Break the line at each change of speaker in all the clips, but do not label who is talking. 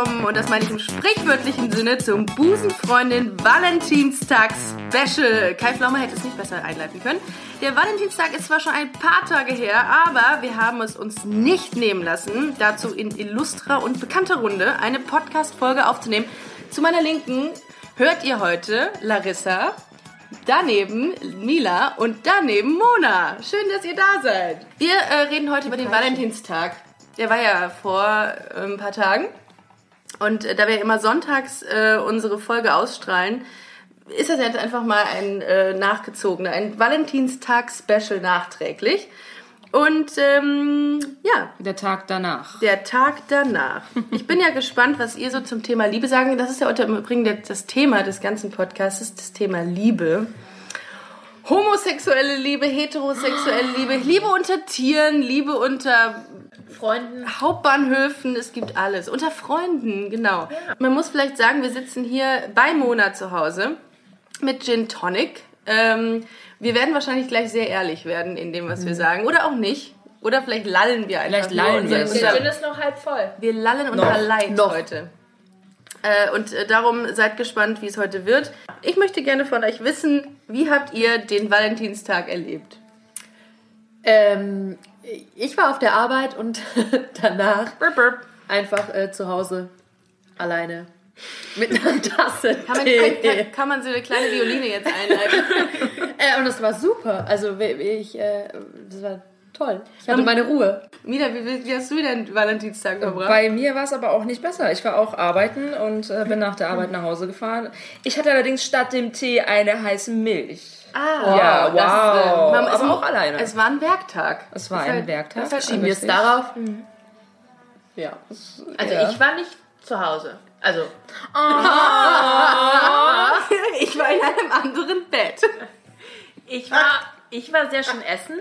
Willkommen, und das meine ich im sprichwörtlichen Sinne, zum Busenfreundin Valentinstag Special. Kai Pflaume hätte es nicht besser einleiten können. Der Valentinstag ist zwar schon ein paar Tage her, aber wir haben es uns nicht nehmen lassen, dazu in illustrer und bekannter Runde eine Podcast-Folge aufzunehmen. Zu meiner Linken hört ihr heute Larissa, daneben Mila und daneben Mona. Schön, dass ihr da seid. Wir äh, reden heute über den Valentinstag. Der war ja vor äh, ein paar Tagen. Und äh, da wir immer sonntags äh, unsere Folge ausstrahlen, ist das jetzt einfach mal ein äh, nachgezogener, ein Valentinstag-Special nachträglich. Und ähm, ja,
Der Tag danach.
der Tag danach. Ich bin ja gespannt, was ihr so zum Thema Liebe sagen. Das ist ja unter im Übrigen das Thema des ganzen Podcasts, das Thema Liebe. Homosexuelle Liebe, heterosexuelle Liebe, Liebe unter Tieren, Liebe unter
Freunden.
Hauptbahnhöfen, es gibt alles. Unter Freunden, genau. Man muss vielleicht sagen, wir sitzen hier bei Mona zu Hause mit Gin Tonic. Ähm, wir werden wahrscheinlich gleich sehr ehrlich werden in dem, was wir sagen. Oder auch nicht. Oder vielleicht lallen wir einfach.
Vielleicht lallen wir.
Der Gin ist noch halb voll.
wir lallen unser Leid heute. Äh, und äh, darum seid gespannt, wie es heute wird. Ich möchte gerne von euch wissen, wie habt ihr den Valentinstag erlebt?
Ähm, ich war auf der Arbeit und danach
Burp, burp.
einfach äh, zu Hause alleine mit einer Tasse
Kann man,
Tee.
kann, kann man so eine kleine Violine jetzt einleiten?
Äh, und das war super. Also ich, äh, das war toll. Ich hatte meine Ruhe.
Mila, wie, wie hast du deinen Valentinstag verbracht?
Bei mir war es aber auch nicht besser. Ich war auch arbeiten und äh, bin nach der Arbeit nach Hause gefahren. Ich hatte allerdings statt dem Tee eine heiße Milch.
Ah,
Ja,
das,
wow.
man-
Aber
es-
auch alleine.
Es war ein Werktag.
Es war ein
halt-
Werktag.
das halt
Schieben wir es darauf? Ja.
Also
Ja.
ich war nicht zu Hause. Also
Ich war in einem anderen Bett.
ich war, ich war sehr schön essen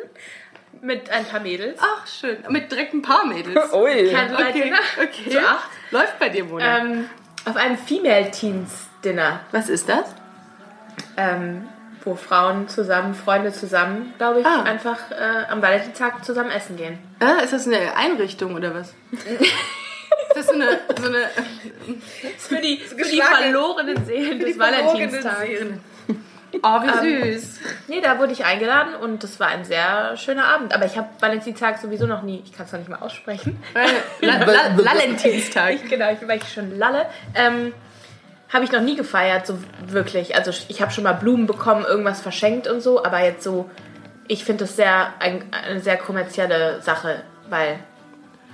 mit ein paar Mädels.
Ach, schön. Mit direkt ein paar Mädels.
Ui.
Candlelight
Okay,
Dinner.
okay.
Zu acht.
Läuft bei dir, Mona.
Ähm, auf einem Female Teens Dinner,
Was ist das?
ähm, wo Frauen zusammen, Freunde zusammen, glaube ich,
Ah.
einfach äh, am Valentinstag zusammen essen gehen.
Ah, ist das eine Einrichtung oder was? ist das so eine, so eine
Für die, für die verlorenen Seelen des Valentinstags.
Oh, wie süß.
Nee, da wurde ich eingeladen und das war ein sehr schöner Abend. Aber ich habe Valentinstag sowieso noch nie, ich kann es noch nicht mal aussprechen.
Valentinstag.
genau, ich, weil ich schon lalle. Ähm, habe ich noch nie gefeiert, so wirklich. Also ich habe schon mal Blumen bekommen, irgendwas verschenkt und so, aber jetzt so, ich finde das sehr ein, eine sehr kommerzielle Sache, weil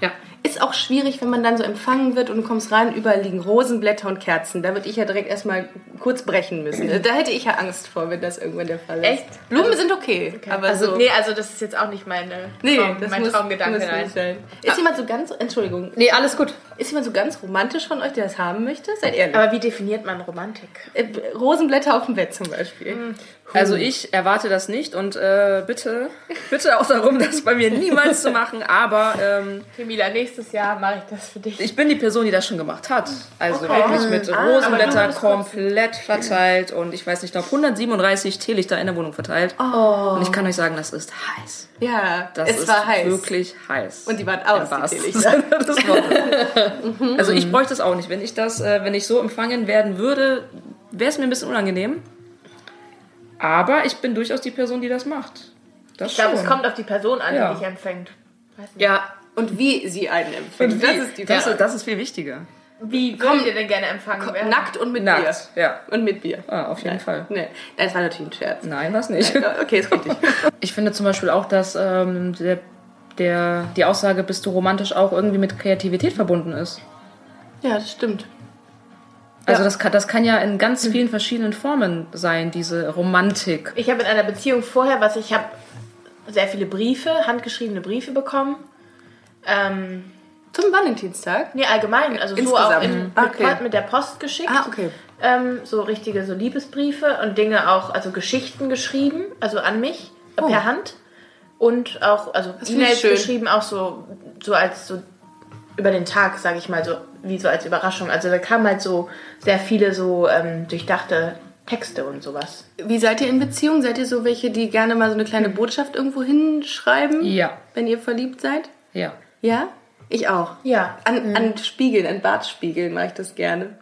Ja. Ist auch schwierig, wenn man dann so empfangen wird und du kommst rein, überall liegen Rosenblätter und Kerzen. Da würde ich ja direkt erstmal kurz brechen müssen. Da hätte ich ja Angst vor, wenn das irgendwann der Fall ist.
Echt?
Blumen sind okay, aber
also
so.
nee, also das ist jetzt auch nicht meine
Nee,
Traum,
das
mein
muss,
Traumgedanke.
muss nicht sein. Ist jemand so ganz, Entschuldigung,
Nee, alles gut.
ist jemand so ganz romantisch von euch, der das haben möchte? Seid ehrlich.
Aber wie definiert man Romantik?
Äh, Rosenblätter auf dem Bett zum Beispiel.
Also ich erwarte das nicht und äh, bitte, bitte auch darum, das bei mir niemals zu machen. Aber ähm,
Camila, nächstes Jahr mache ich das für dich.
ich bin die Person, die das schon gemacht hat. Also
Okay.
wirklich mit
Ah,
Rosenblätter
aber du
komplett verteilt und ich weiß nicht, noch 137 Teelichter in der Wohnung verteilt. Und ich kann euch sagen, das ist heiß.
Ja,
Das
es
ist
war heiß.
wirklich heiß.
Und die waren aus,
Im
die Teelichter.
Also ich bräuchte es auch nicht. Wenn ich das, äh, wenn ich so empfangen werden würde, wäre es mir ein bisschen unangenehm. Aber ich bin durchaus die Person, die das macht. Das
Ich glaube, es kommt auf die Person an,
Ja.
die dich empfängt.
Ja, und wie sie einen empfängt.
Und?
Das ist die
das,
Frage.
ist, das ist viel wichtiger.
Wie würdet ihr denn gerne empfangen werden?
Nackt und mit Bier.
Nackt, ja.
Und mit Bier.
Ah, auf jeden
Nein.
Fall.
Nee, das war natürlich ein Scherz.
Nein, was nicht.
Ja, Okay, ist richtig.
Ich finde zum Beispiel auch, dass ähm, der, der, die Aussage, bist du romantisch, auch irgendwie mit Kreativität verbunden ist.
Ja, das stimmt.
Also das, kann, das kann ja in ganz vielen verschiedenen Formen sein, diese Romantik.
Ich habe in einer Beziehung vorher, was ich habe, sehr viele Briefe, handgeschriebene Briefe bekommen. Ähm,
Zum Valentinstag?
nee, allgemein, also so
Insgesamt.
auch in, mit,
okay.
mit der Post geschickt.
Ah, okay.
ähm, so richtige so Liebesbriefe und Dinge auch, also Geschichten geschrieben, also an mich äh,
Oh.
per Hand und auch also E-Mails geschrieben, auch so so als so über den Tag, sage ich mal so, wie so als Überraschung. Also da kamen halt so sehr viele so ähm, durchdachte Texte und sowas.
Wie seid ihr in Beziehung? Seid ihr so welche, die gerne mal so eine kleine Botschaft irgendwo hinschreiben?
Ja.
Wenn ihr verliebt seid?
Ja.
Ja? Ich auch.
Ja.
An, an Spiegeln, an Bartspiegeln mache ich das gerne.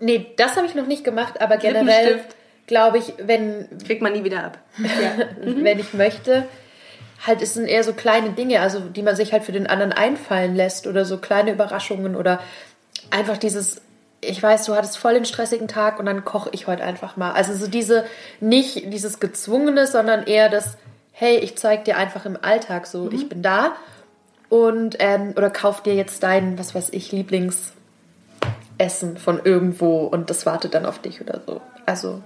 Nee, das habe ich noch nicht gemacht, aber generell glaube ich, wenn,
Kriegt man nie wieder ab.
wenn ich möchte, halt es sind eher so kleine Dinge, also die man sich halt für den anderen einfallen lässt oder so kleine Überraschungen oder einfach dieses ich weiß, du hattest voll den stressigen Tag und dann koche ich heute einfach mal. Also so diese nicht dieses gezwungene, sondern eher das hey, ich zeig dir einfach im Alltag so, ich bin da und ähm, oder kauf dir jetzt dein, was weiß ich, Lieblingsessen von irgendwo und das wartet dann auf dich oder so. Also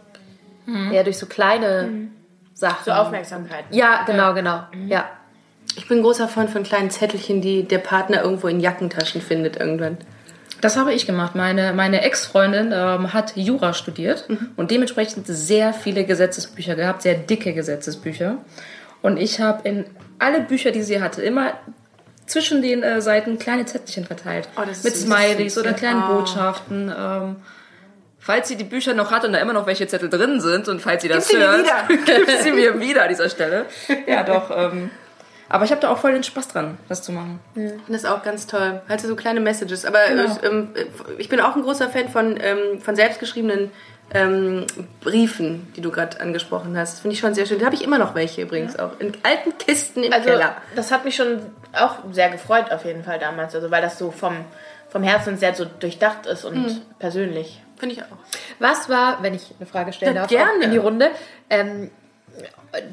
eher durch so kleine Sachen.
So Aufmerksamkeit.
Ja, genau, genau. Ja.
Ich bin großer Freund von kleinen Zettelchen, die der Partner irgendwo in Jackentaschen findet irgendwann.
Das habe ich gemacht. Meine, meine Ex-Freundin ähm, hat Jura studiert und dementsprechend sehr viele Gesetzesbücher gehabt, sehr dicke Gesetzesbücher. Und ich habe in alle Bücher, die sie hatte, immer zwischen den äh, Seiten kleine Zettelchen verteilt.
Oh, das ist
mit
süß.
Smileys oder
Ja.
kleinen
Oh.
Botschaften. Ähm, falls sie die Bücher noch hat und da immer noch welche Zettel drin sind und falls sie das
sie mir
hört,
wieder.
gibt sie mir wieder an dieser Stelle. Ja, doch. Ähm, aber ich habe da auch voll den Spaß dran, das zu machen.
Ich finde das auch ganz toll. Halt so kleine Messages. Aber ich, ähm, ich bin auch ein großer Fan von, ähm, von selbstgeschriebenen ähm, Briefen, die du gerade angesprochen hast. Finde ich schon sehr schön. Da habe ich immer noch welche übrigens auch. In alten Kisten im
Also
Keller.
das hat mich schon auch sehr gefreut auf jeden Fall damals, also weil das so vom, vom Herzen sehr so durchdacht ist und persönlich.
Finde ich auch.
Was war, wenn ich eine Frage stellen
Ja,
darf,
gerne.
in die Runde, ähm,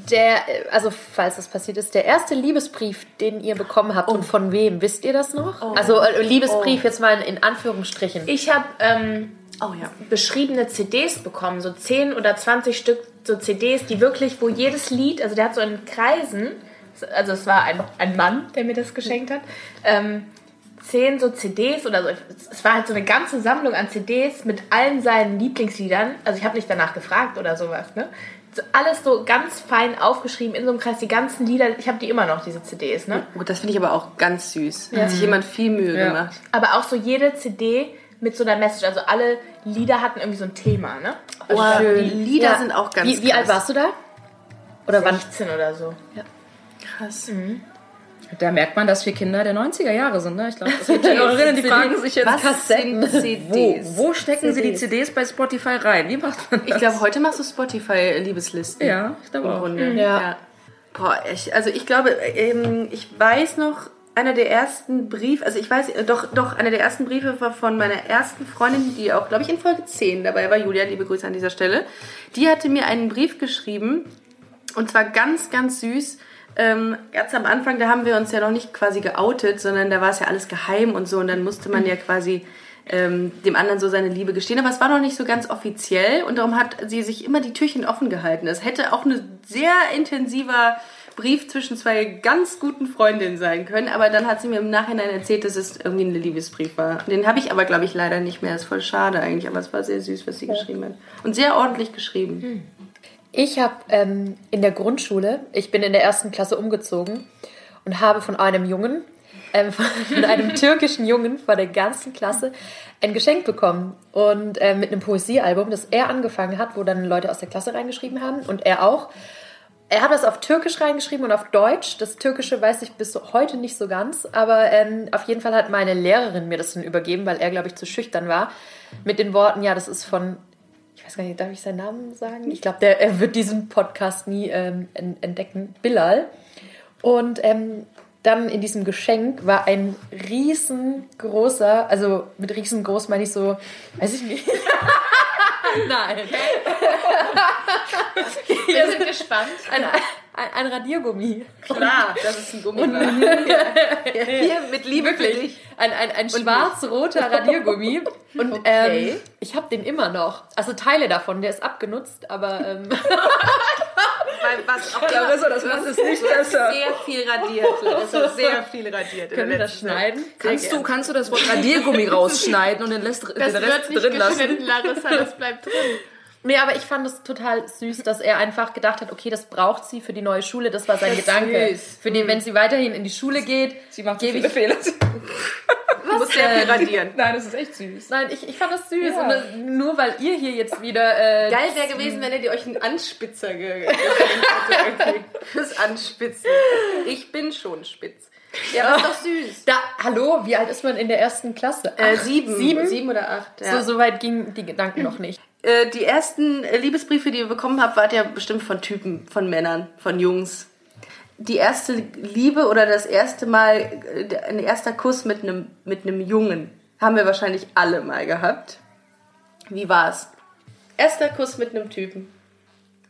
der, also falls das passiert ist, der erste Liebesbrief, den ihr bekommen habt und von wem, wisst ihr das noch? Also äh, Liebesbrief jetzt mal in Anführungsstrichen.
Ich habe ähm,
Oh ja.
beschriebene CDs bekommen, so 10 oder 20 Stück so CDs, die wirklich, wo jedes Lied, also der hat so in Kreisen, also es war ein, ein Mann, der mir das geschenkt hat, ähm, zehn so CDs oder so, es war halt so eine ganze Sammlung an CDs mit allen seinen Lieblingsliedern, also ich habe nicht danach gefragt oder sowas, ne? So alles so ganz fein aufgeschrieben in so einem Kreis, die ganzen Lieder, ich habe die immer noch, diese CDs, ne?
Gut, das finde ich aber auch ganz süß. Da hat sich jemand viel Mühe
Ja.
gemacht.
Aber auch so jede CD mit so einer Message, also alle Lieder hatten irgendwie so ein Thema, ne? Also
Oh,
da-
die Lieder
Ja.
sind auch ganz
Wie, wie alt warst du da? Oder wann?
16 oder so.
Krass.
Da merkt man, dass wir Kinder der 90er Jahre sind. Ne? Ich glaube, es gibt ja Hörerinnen, die fragen sich jetzt,
Was sind
wo,
CDs?
wo stecken sie die CDs bei Spotify rein? Wie macht man das?
Ich glaube, heute machst du Spotify-Liebeslisten.
Ja, ich glaube
im
auch.
Grunde.
Ja.
Boah, ich, also ich glaube, ähm, ich weiß noch, einer der ersten Briefe, also ich weiß, äh, doch, doch, einer der ersten Briefe war von meiner ersten Freundin, die auch, glaube ich, in Folge 10 dabei war, Julia, liebe Grüße an dieser Stelle. Die hatte mir einen Brief geschrieben und zwar ganz, ganz süß. Ähm, ganz am Anfang, da haben wir uns ja noch nicht quasi geoutet, sondern da war es ja alles geheim und so und dann musste man ja quasi ähm, dem anderen so seine Liebe gestehen. Aber es war noch nicht so ganz offiziell und darum hat sie sich immer die Türchen offen gehalten. Es hätte auch ein sehr intensiver Brief zwischen zwei ganz guten Freundinnen sein können, aber dann hat sie mir im Nachhinein erzählt, dass es irgendwie ein Liebesbrief war. Den habe ich aber, glaube ich, leider nicht mehr. Das ist voll schade eigentlich, aber es war sehr süß, was sie geschrieben hat. Und sehr ordentlich geschrieben.
Ich habe ähm, in der Grundschule, ich bin in der ersten Klasse umgezogen und habe von einem Jungen, ähm, von einem türkischen Jungen vor der ganzen Klasse ein Geschenk bekommen. Und äh, mit einem Poesiealbum, das er angefangen hat, wo dann Leute aus der Klasse reingeschrieben haben und er auch. Er hat das auf Türkisch reingeschrieben und auf Deutsch. Das Türkische weiß ich bis heute nicht so ganz, aber ähm, auf jeden Fall hat meine Lehrerin mir das dann übergeben, weil er, glaube ich, zu schüchtern war. Mit den Worten, ja, das ist von ich weiß gar nicht, darf ich seinen Namen sagen? Ich glaube, der er wird diesen Podcast nie ähm, en- entdecken. Bilal. Und ähm, dann in diesem Geschenk war ein riesengroßer, also mit riesengroß meine ich so, weiß ich nicht. Nein.
Wir sind gespannt.
Ein, ein, ein Radiergummi.
Klar, das ist ein Gummi. Hier mit Liebe für dich.
Ein, ein, ein schwarz-roter Radiergummi. Und
Okay.
ähm, ich habe den immer noch. Also Teile davon, der ist abgenutzt, aber ähm,
weil was auch
Larissa, das macht es nicht besser.
Sehr viel radiert, Larissa, sehr viel radiert.
Können wir das schneiden?
Kannst du, kannst du das Wort Radiergummi rausschneiden und den, Rest,
Das
den Rest
wird nicht
drin lassen?
Larissa, das bleibt drin.
Nee, aber ich fand es total süß, dass er einfach gedacht hat, okay, das braucht sie für die neue Schule. Das war sein
Das ist
Gedanke.
süß.
Für die, wenn sie weiterhin in die Schule geht,
Sie macht so
gebe
viele
ich.
Fehler.
Du musst sehr viel radieren.
Nein, das ist echt süß.
Nein, ich, ich fand das süß.
Ja.
Und das, nur weil ihr hier jetzt wieder. Äh,
Geil wäre gewesen, wenn dir euch einen Anspitzer ge geschenkt hätte. irgendwie. Fürs Anspitzen. Ich bin schon spitz. Ja, aber ist doch süß.
Da, hallo, wie alt ist man in der ersten Klasse?
Äh, sieben.
Sieben?
Sieben oder acht. Ja.
So, so weit gingen die Gedanken noch nicht.
Äh, die ersten äh, Liebesbriefe, die ihr bekommen habt, wart ja bestimmt von Typen, von Männern, von Jungs. Die erste Liebe oder das erste Mal, äh, ein erster Kuss mit einem mit einem Jungen, haben wir wahrscheinlich alle mal gehabt. Wie war's? Erster Kuss mit einem Typen.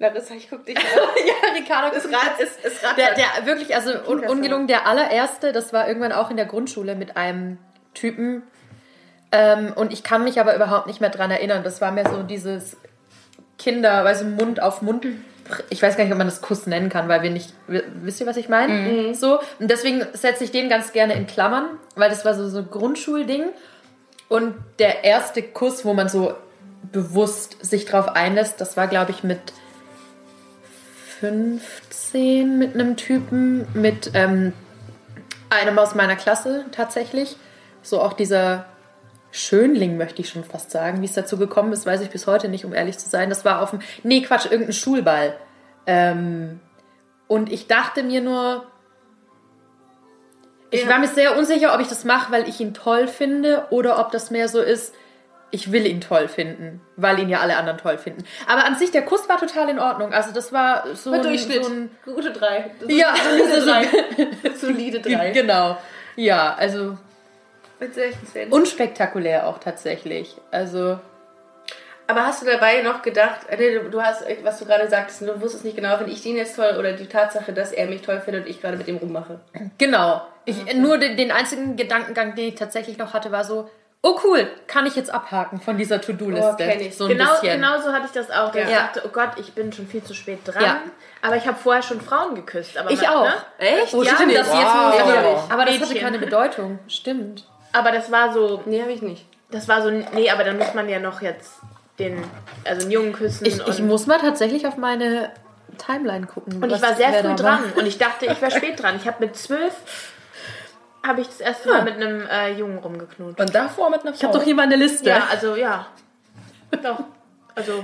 Larissa, ich guck dich an.
ja, Ricardo,
Es rat, es rat
Der, der wirklich, also un, ungelungen, der allererste, das war irgendwann auch in der Grundschule mit einem Typen. Ähm, und ich kann mich aber überhaupt nicht mehr dran erinnern. Das war mehr so dieses Kinder, weißt du, Mund auf Mund. Ich weiß gar nicht, ob man das Kuss nennen kann, weil wir nicht. Wisst ihr, was ich meine? So. Und deswegen setze ich den ganz gerne in Klammern, weil das war so so ein Grundschulding. Und der erste Kuss, wo man so bewusst sich drauf einlässt, das war, glaube ich, mit 15 mit einem Typen, mit ähm, einem aus meiner Klasse tatsächlich. So auch dieser Schönling, möchte ich schon fast sagen. Wie es dazu gekommen ist, weiß ich bis heute nicht, um ehrlich zu sein. Das war auf dem, nee, Quatsch, irgendein Schulball. Ähm, und ich dachte mir nur, ich
Ja.
war mir sehr unsicher, ob ich das mache, weil ich ihn toll finde oder ob das mehr so ist, ich will ihn toll finden, weil ihn ja alle anderen toll finden. Aber an sich, der Kuss war total in Ordnung. Also das war so ein,
Durchschnitt.
So ein
Gute drei.
ja,
Solide drei. Solide drei.
genau. Ja, also
Mit 16.
unspektakulär auch tatsächlich. Also
Aber hast du dabei noch gedacht, äh, nee, du- hast, was du gerade sagtest, du wusstest nicht genau, finde ich den jetzt toll oder die Tatsache, dass er mich toll findet und ich gerade mit ihm rummache.
genau. Ich, Nur den, den einzigen Gedankengang, den ich tatsächlich noch hatte, war so, oh cool, kann ich jetzt abhaken von dieser To-Do-Liste.
Oh.
So
Genau, genau so hatte ich das auch. dass Ich
Ja.
dachte, oh Gott, ich bin schon viel zu spät dran.
Ja.
Aber ich habe vorher schon Frauen geküsst. Aber
Ich
man-
auch.
Ne?
Echt?
Oh,
Ja,
stimmt, das
wow.
jetzt wo
Ja,
ja,
ja.
Aber das hatte
Mädchen.
keine Bedeutung. Stimmt.
Aber das war so,
Nee, habe ich nicht.
das war so, nee, aber dann muss man ja noch jetzt den, also einen Jungen küssen.
Ich, ich muss mal tatsächlich auf meine Timeline gucken.
und ich
was-
war sehr früh
da war.
dran und ich dachte, ich wäre spät dran. Ich habe mit zwölf, habe ich das erste Mal mit einem äh, Jungen rumgeknutscht.
Und davor mit einer Frau.
Ich habe doch hier meine Liste.
Ja, also ja. Doch. Also,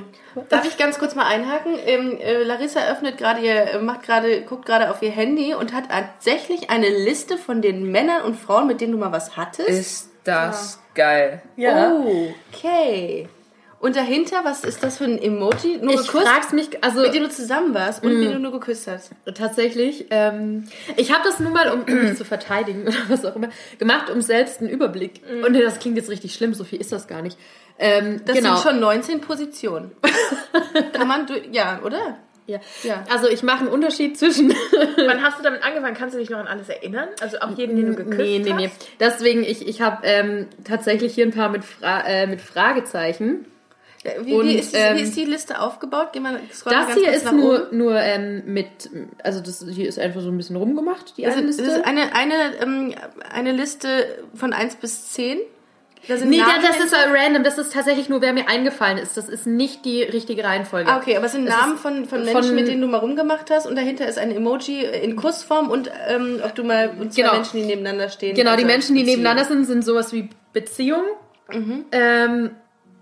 Darf ich ganz kurz mal einhaken? Ähm, äh, Larissa öffnet gerade ihr, äh, macht gerade, guckt gerade auf ihr Handy und hat tatsächlich eine Liste von den Männern und Frauen, mit denen du mal was hattest.
Ist das geil.
ja.
Oh, okay. Und dahinter, was ist das für ein Emoji? Nur
Ich
geküsst?
frag's mich, also
Mit dem du zusammen warst und den du nur geküsst hast.
Tatsächlich. Ähm, ich habe das nur mal, um mich zu verteidigen oder was auch immer, gemacht, um selbst einen Überblick. Und das klingt jetzt richtig schlimm, so viel ist das gar nicht. Ähm,
Das
genau.
sind schon 19 Positionen. Kann man, ja, oder?
ja.
Ja.
Also ich mache einen Unterschied zwischen.
wann hast du damit angefangen? Kannst du dich noch an alles erinnern? Also auch jeden, den du geküsst
nee, nee, nee.
hast?
Deswegen, ich, ich habe ähm, tatsächlich hier ein paar mit, Fra äh, mit Fragezeichen.
Wie,
Und,
wie, ist die,
ähm,
wie ist die Liste aufgebaut? Geh mal,
Das hier ist nur,
oben.
nur ähm, mit, also das hier ist einfach so ein bisschen rumgemacht, die
Das
eine
ist, das
Liste.
ist eine, eine, ähm, eine Liste von 1 bis 10. Da sind
Nee,
Namen
das ist random. Das ist tatsächlich nur, wer mir eingefallen ist. Das ist nicht die richtige Reihenfolge.
Ah, okay, aber es sind Namen von, von
von-
Menschen, mit denen du mal rumgemacht hast und dahinter ist ein Emoji in Kussform und ähm, ob du mal und zwei
Genau.
Menschen, die nebeneinander stehen.
Genau, die
also
Menschen, die
Beziehung.
nebeneinander sind, sind sowas wie Beziehung. Ähm,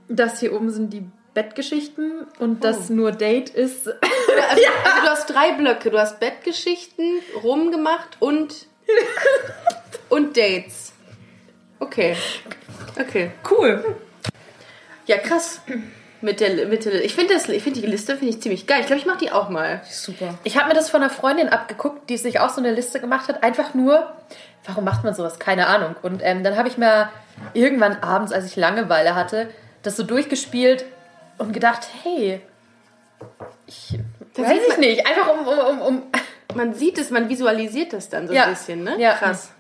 das hier oben sind die Bettgeschichten und das nur Date ist.
Also, also du hast drei Blöcke. Du hast Bettgeschichten, rumgemacht und, und Dates. Okay. Okay.
Cool.
Ja, krass. Mit der, mit der, ich finde das, ich finde die Liste finde ich ziemlich geil. Ich glaube, ich mache die auch mal.
Super.
Ich habe mir das von einer Freundin abgeguckt, die sich auch so eine Liste gemacht hat. Einfach nur, warum macht man sowas? Keine Ahnung. Und ähm, dann habe ich mir irgendwann abends, als ich Langeweile hatte, das so durchgespielt und gedacht, hey, ich
Das
weiß ich nicht. Einfach um, um, um, um
Man sieht es, man visualisiert das dann so
Ja.
ein bisschen, ne?
Ja.
Krass.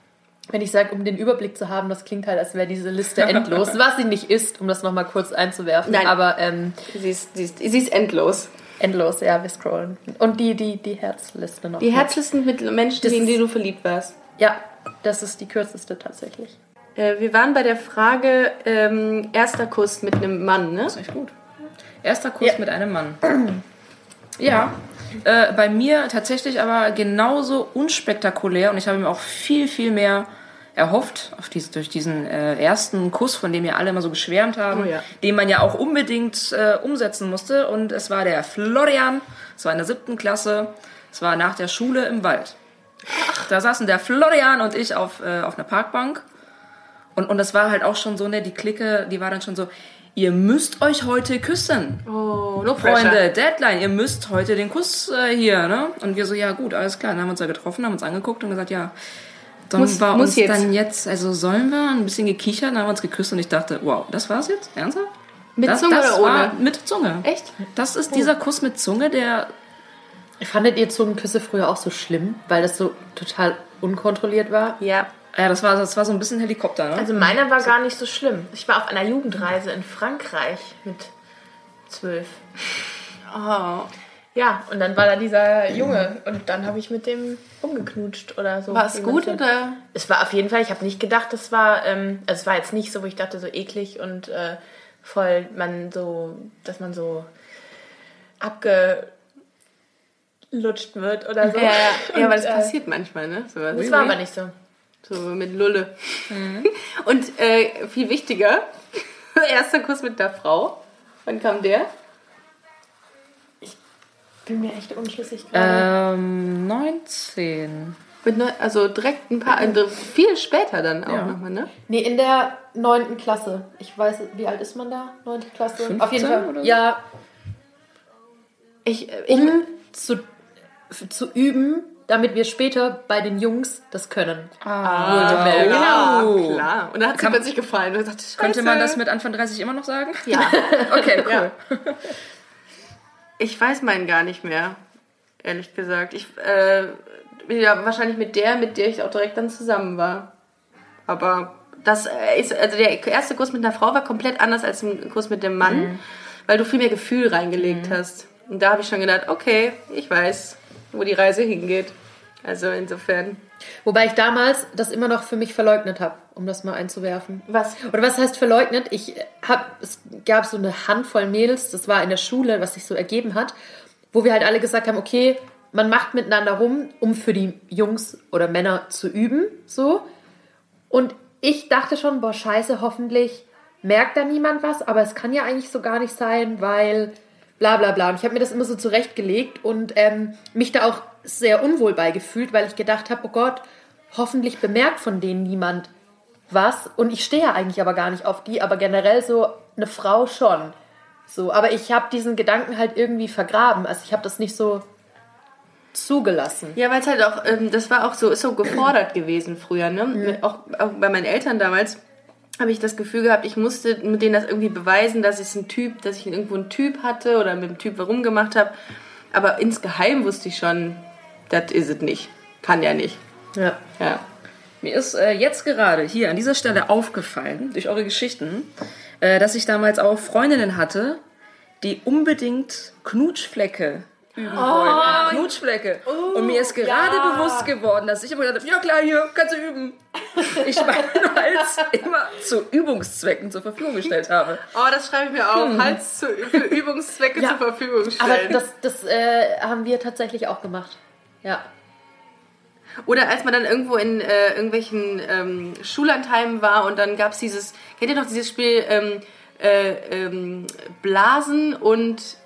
wenn ich sage, um den Überblick zu haben, das klingt halt, als wäre diese Liste endlos. Was sie nicht ist, um das nochmal kurz einzuwerfen.
Nein.
Aber ähm,
Sie ist, sie, ist, sie ist endlos.
Endlos, ja, wir scrollen. Und die, die, die Herzliste noch.
Die
mit.
Herzlisten mit Menschen,
Das
in die du verliebt warst.
Ja, das ist die kürzeste tatsächlich.
Äh, wir waren bei der Frage ähm, erster Kuss mit einem Mann, ne?
ist echt gut. Erster Kuss
Ja.
mit einem Mann. Ja, äh, bei mir tatsächlich aber genauso unspektakulär und ich habe mir auch viel, viel mehr erhofft auf dies, durch diesen äh, ersten Kuss, von dem ja alle immer so geschwärmt haben,
Oh ja.
den man ja auch unbedingt äh, umsetzen musste. Und es war der Florian, es war in der siebten Klasse, es war nach der Schule im Wald. Da saßen der Florian und ich auf, äh, auf einer Parkbank. Und, und das war halt auch schon so, ne, die Clique, die war dann schon so, ihr müsst euch heute küssen.
Oh, no
Freunde, Deadline, ihr müsst heute den Kuss äh, hier, ne? Und wir so, ja gut, alles klar. Dann haben wir uns da getroffen, haben uns angeguckt und gesagt, ja, dann
Muss-
war
muss
uns
jetzt.
dann jetzt, also sollen wir ein bisschen gekichert, dann haben wir uns geküsst und ich dachte, wow, das war's jetzt? Ernsthaft?
Mit
das,
Zunge
das
oder
war
ohne?
mit Zunge.
Echt?
Das ist dieser Kuss mit Zunge, der
Fandet ihr Zungenküsse früher auch so schlimm, weil das so total unkontrolliert war?
Ja.
Ja, das war das war so ein bisschen Helikopter, ne?
Also meiner war gar nicht so schlimm. Ich war auf einer Jugendreise in Frankreich mit zwölf.
Oh.
Ja, und dann war da dieser Junge und dann habe ich mit dem rumgeknutscht oder so.
War es gut
so-
oder?
Es war auf jeden Fall, ich habe nicht gedacht, das war, ähm, also es war jetzt nicht so, wo ich dachte, so eklig und äh, voll, man so, dass man so abgelutscht wird oder so.
Ja, ja, ja, aber das
Und, äh,
passiert manchmal, ne? Sowas.
Das war aber nicht so.
So mit Lulle. Und äh, viel wichtiger, erster Kuss mit der Frau. Wann kam der?
Bin mir echt unschlüssig gerade.
ähm, 19.
Mit neu, also direkt ein paar, also viel später dann auch
Ja.
nochmal, ne?
Nee, in der neunten Klasse. Ich weiß, wie alt ist man da? Neunte Klasse?
15
Auf jeden Fall.
oder so?
Ja,
Ich, äh, ich,
um zu, zu üben, damit wir später bei den Jungs das können.
ah,
Genau.
klar. Und da hat sie
Kann-
plötzlich gefallen. Und dachte,
Könnte man das mit Anfang 30 immer noch sagen?
Ja.
Okay, cool.
Ja. Ich weiß meinen gar nicht mehr, ehrlich gesagt. Ich, äh, ja, wahrscheinlich mit der, mit der ich auch direkt dann zusammen war. Aber das äh, ist, also der erste Kuss mit einer Frau war komplett anders als ein Kuss mit dem Mann, weil du viel mehr Gefühl reingelegt hast. Und da habe ich schon gedacht, okay, ich weiß, wo die Reise hingeht. Also insofern.
Wobei ich damals das immer noch für mich verleugnet habe, um das mal einzuwerfen.
Was?
Oder was heißt verleugnet? Ich hab, es gab so eine Handvoll Mädels, das war in der Schule, was sich so ergeben hat, wo wir halt alle gesagt haben, okay, man macht miteinander rum, um für die Jungs oder Männer zu üben, so. Und ich dachte schon, boah, scheiße, hoffentlich merkt da niemand was, aber es kann ja eigentlich so gar nicht sein, weil bla bla bla. Und ich habe mir das immer so zurechtgelegt und ähm, mich da auch sehr unwohl bei gefühlt, weil ich gedacht habe, oh Gott, hoffentlich bemerkt von denen niemand was. Und ich stehe ja eigentlich aber gar nicht auf die, aber generell so eine Frau schon. So, aber ich habe diesen Gedanken halt irgendwie vergraben. Also ich habe das nicht so zugelassen.
Ja, weil es halt auch, ähm, das war auch so, ist so gefordert gewesen früher, ne? Auch, auch bei meinen Eltern damals habe ich das Gefühl gehabt, ich musste mit denen das irgendwie beweisen, dass ich ein Typ, dass ich irgendwo einen Typ hatte oder mit dem Typ warum gemacht habe. Aber insgeheim wusste ich schon, das ist es nicht. Kann ja nicht.
Ja.
Ja.
Mir ist äh, jetzt gerade hier an dieser Stelle aufgefallen, durch eure Geschichten, äh, dass ich damals auch Freundinnen hatte, die unbedingt Knutschflecke üben wollten. Knutschflecke. Und mir ist gerade bewusst geworden, dass ich immer gesagt habe, ja klar, hier, kannst du üben. Ich meine, als immer zu Übungszwecken zur Verfügung gestellt habe.
Oh, das schreibe ich mir auf. Hals zu, für Übungszwecke
Ja,
zur Verfügung
Aber
stellen.
das, das äh, haben wir tatsächlich auch gemacht. Ja.
Oder als man dann irgendwo in äh, irgendwelchen ähm, Schullandheimen war und dann gab es dieses, kennt ihr noch dieses Spiel ähm, äh, ähm, Blasen und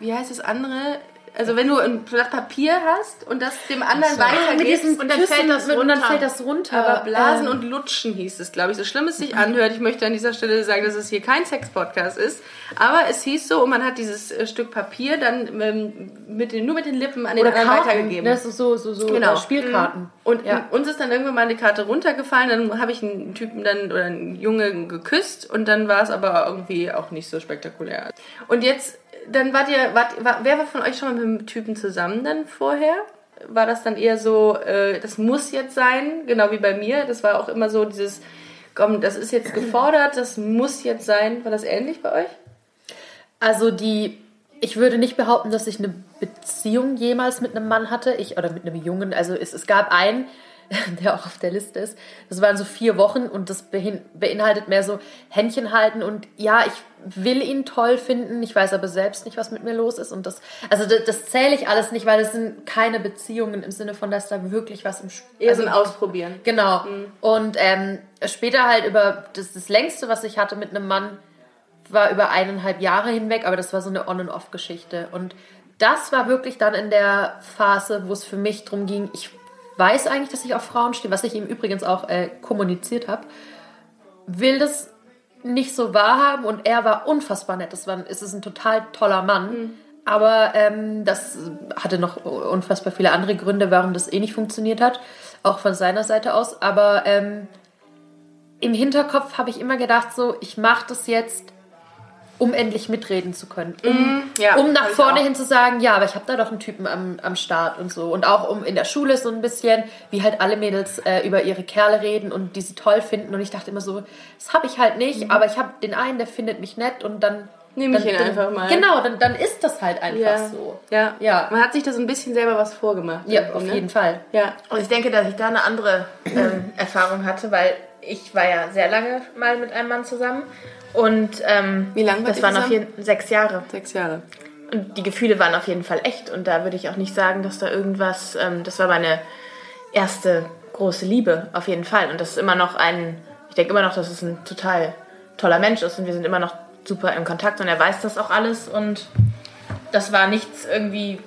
wie heißt das andere? Also wenn du ein Blatt Papier hast und das dem anderen weitergibst.
und dann fällt das
und dann
runter.
fällt das runter.
Aber Blasen
Ähm,
und Lutschen hieß es, glaube ich. So schlimm es sich anhört. Ich möchte an dieser Stelle sagen, dass es hier kein Sex-Podcast ist. Aber es hieß so, und man hat dieses äh, Stück Papier dann ähm, mit den, nur mit den Lippen an den
oder
anderen
Karten,
weitergegeben.
ne, so, so, so, so
Genau.
äh, Spielkarten.
Und
Ja.
uns ist dann irgendwann mal eine Karte runtergefallen, dann habe ich einen Typen dann oder einen Junge geküsst und dann war es aber irgendwie auch nicht so spektakulär. Und jetzt, dann wart ihr, wart, war, wer war von euch schon mal mit einem Typen zusammen dann vorher? War das dann eher so, äh, das muss jetzt sein, genau wie bei mir. Das war auch immer so dieses, komm, das ist jetzt gefordert, das muss jetzt sein. War das ähnlich bei euch?
Also die ich würde nicht behaupten, dass ich eine Beziehung jemals mit einem Mann hatte. Ich, oder mit einem Jungen. Also es, es gab einen, der auch auf der Liste ist. Das waren so vier Wochen und das beinhaltet mehr so Händchen halten und ja, ich will ihn toll finden, ich weiß aber selbst nicht, was mit mir los ist und das, also das, das zähle ich alles nicht, weil das sind keine Beziehungen im Sinne von, dass da wirklich was im Spiel
Eher so ein Ausprobieren.
Genau. Und ähm, später halt über das, das längste, was ich hatte mit einem Mann, war über eineinhalb Jahre hinweg, aber das war so eine On- and Off-Geschichte. Und das war wirklich dann in der Phase, wo es für mich darum ging, ich weiß eigentlich, dass ich auf Frauen stehe, was ich ihm übrigens auch äh, kommuniziert habe, will das nicht so wahrhaben und er war unfassbar nett. Das war, es ist ein total toller Mann. Aber ähm, das hatte noch unfassbar viele andere Gründe, warum das eh nicht funktioniert hat, auch von seiner Seite aus. Aber ähm, im Hinterkopf habe ich immer gedacht, so, ich mache das jetzt, um endlich mitreden zu können. Um,
ja,
um nach vorne hin zu sagen, ja, aber ich habe da doch einen Typen am, am Start und so. Und auch um in der Schule so ein bisschen, wie halt alle Mädels äh, über ihre Kerle reden und die sie toll finden. Und ich dachte immer so, das habe ich halt nicht, aber ich habe den einen, der findet mich nett und dann...
Nehm ich
dann,
ihn
dann,
einfach mal.
Genau, dann, dann ist das halt einfach
Ja.
so.
Ja.
Ja.
Man hat sich da so ein bisschen selber was vorgemacht.
Ja, auf
ne?
jeden Fall.
Ja.
Und ich denke, dass ich da eine andere ähm, Erfahrung hatte, weil ich war ja sehr lange mal mit einem Mann zusammen. Und ähm,
Wie lange wart
Das
ihr
waren auf jeden sechs Jahre.
Sechs Jahre.
Und die Gefühle waren auf jeden Fall echt. Und da würde ich auch nicht sagen, dass da irgendwas. Ähm, das war meine erste große Liebe, auf jeden Fall. Und das ist immer noch ein. Ich denke immer noch, dass es ein total toller Mensch ist. Und wir sind immer noch super im Kontakt. Und er weiß das auch alles. Und das war nichts irgendwie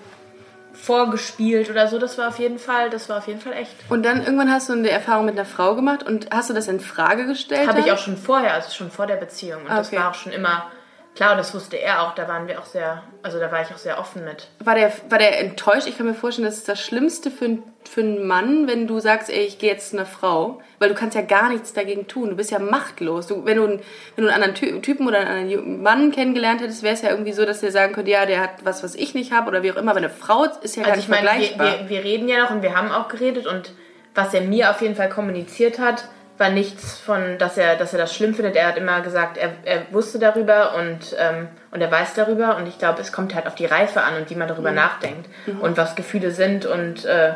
vorgespielt oder so. Das war auf jeden Fall, das war auf jeden Fall echt.
Und dann irgendwann hast du eine Erfahrung mit einer Frau gemacht und hast du das in Frage gestellt?
Habe ich auch schon vorher, also schon vor der Beziehung. Und das
Okay.
war auch schon immer klar, und das wusste er auch. Da waren wir auch sehr, also da war ich auch sehr offen mit.
War der, war der enttäuscht? Ich kann mir vorstellen, das ist das Schlimmste für, einen- für einen Mann, wenn du sagst, ey, ich gehe jetzt zu einer Frau. Weil du kannst ja gar nichts dagegen tun. Du bist ja machtlos. Du, wenn, du, einen- wenn du einen anderen Ty Typen oder einen anderen Mann kennengelernt hättest, wäre es ja irgendwie so, dass der sagen könnte, ja, der hat was, was ich nicht habe oder wie auch immer. Aber eine Frau ist ja gar
Also
nicht
ich meine, wir,
vergleichbar.
wir, wir reden ja noch und wir haben auch geredet und was er mir auf jeden Fall kommuniziert hat, war nichts von, dass er, dass er das schlimm findet. Er hat immer gesagt, er, er wusste darüber und, ähm, und er weiß darüber und ich glaube, es kommt halt auf die Reife an und wie man darüber nachdenkt und was Gefühle sind und äh,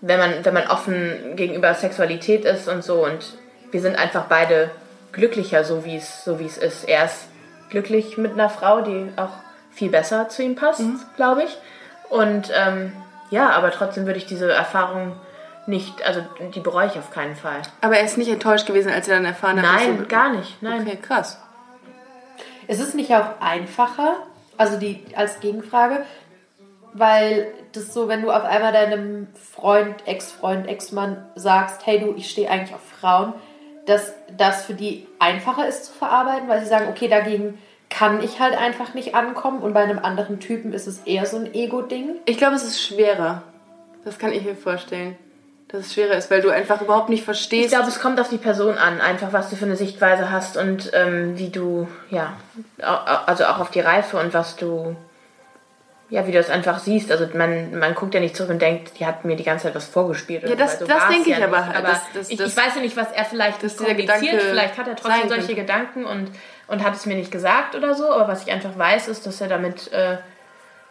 wenn man, wenn man offen gegenüber Sexualität ist und so und wir sind einfach beide glücklicher, so wie es, so wie es ist. Er ist glücklich mit einer Frau, die auch viel besser zu ihm passt, glaube ich. Und ähm, ja, aber trotzdem würde ich diese Erfahrung nicht, also die bereue ich auf keinen Fall.
Aber er ist nicht enttäuscht gewesen, als er dann erfahren hat, dass
Nein,
du-
gar nicht. Nein.
Okay, krass.
Es ist nicht auch einfacher, also die als Gegenfrage, weil das so, wenn du auf einmal deinem Freund, Ex-Freund, Ex-Mann sagst, hey du, ich stehe eigentlich auf Frauen, dass das für die einfacher ist zu verarbeiten, weil sie sagen, okay, dagegen kann ich halt einfach nicht ankommen und bei einem anderen Typen ist es eher so ein Ego-Ding.
Ich glaube, es ist schwerer. Das kann ich mir vorstellen. Dass es schwerer ist, weil du einfach überhaupt nicht verstehst.
Ich glaube, es kommt auf die Person an, einfach was du für eine Sichtweise hast und ähm, wie du, ja, also auch auf die Reife und was du, ja, wie du das einfach siehst. Also man, man guckt ja nicht zurück und denkt, die hat mir die ganze Zeit was vorgespielt.
Ja, das-
so,
das denke ich
ja
aber
nicht.
halt,
Aber
dass- dass-
ich, ich weiß ja nicht, was er vielleicht
dieser
kommuniziert. Vielleicht hat er trotzdem solche. Gedanken und, und hat es mir nicht gesagt oder so. Aber was ich einfach weiß, ist, dass er damit, äh,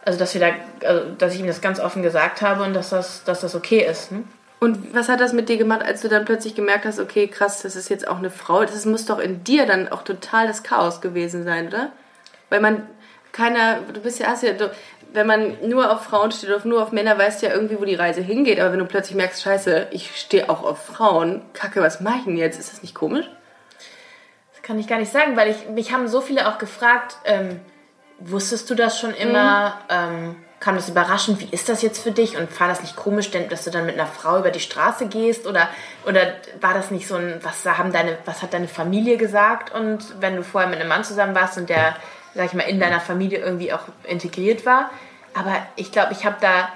also dass wir da, also, dass ich ihm das ganz offen gesagt habe und dass das, dass das okay ist. Ne?
Und was hat das mit dir gemacht, als du dann plötzlich gemerkt hast, okay, krass, das ist jetzt auch eine Frau? Das muss doch in dir dann auch total das Chaos gewesen sein, oder? Weil man keiner, du bist ja, hast ja, du, wenn man nur auf Frauen steht oder nur auf Männer, weißt du ja irgendwie, wo die Reise hingeht. Aber wenn du plötzlich merkst, scheiße, ich stehe auch auf Frauen, kacke, was mache ich denn jetzt? Ist das nicht komisch?
Das kann ich gar nicht sagen, weil ich, mich haben so viele auch gefragt, ähm, wusstest du das schon immer? Ähm, kam das überraschend? Wie ist das jetzt für dich? Und war das nicht komisch, denn, dass du dann mit einer Frau über die Straße gehst? Oder, oder war das nicht so ein, was, haben deine, was hat deine Familie gesagt? Und wenn du vorher mit einem Mann zusammen warst und der, sag ich mal, in deiner Familie irgendwie auch integriert war. Aber ich glaube, ich habe da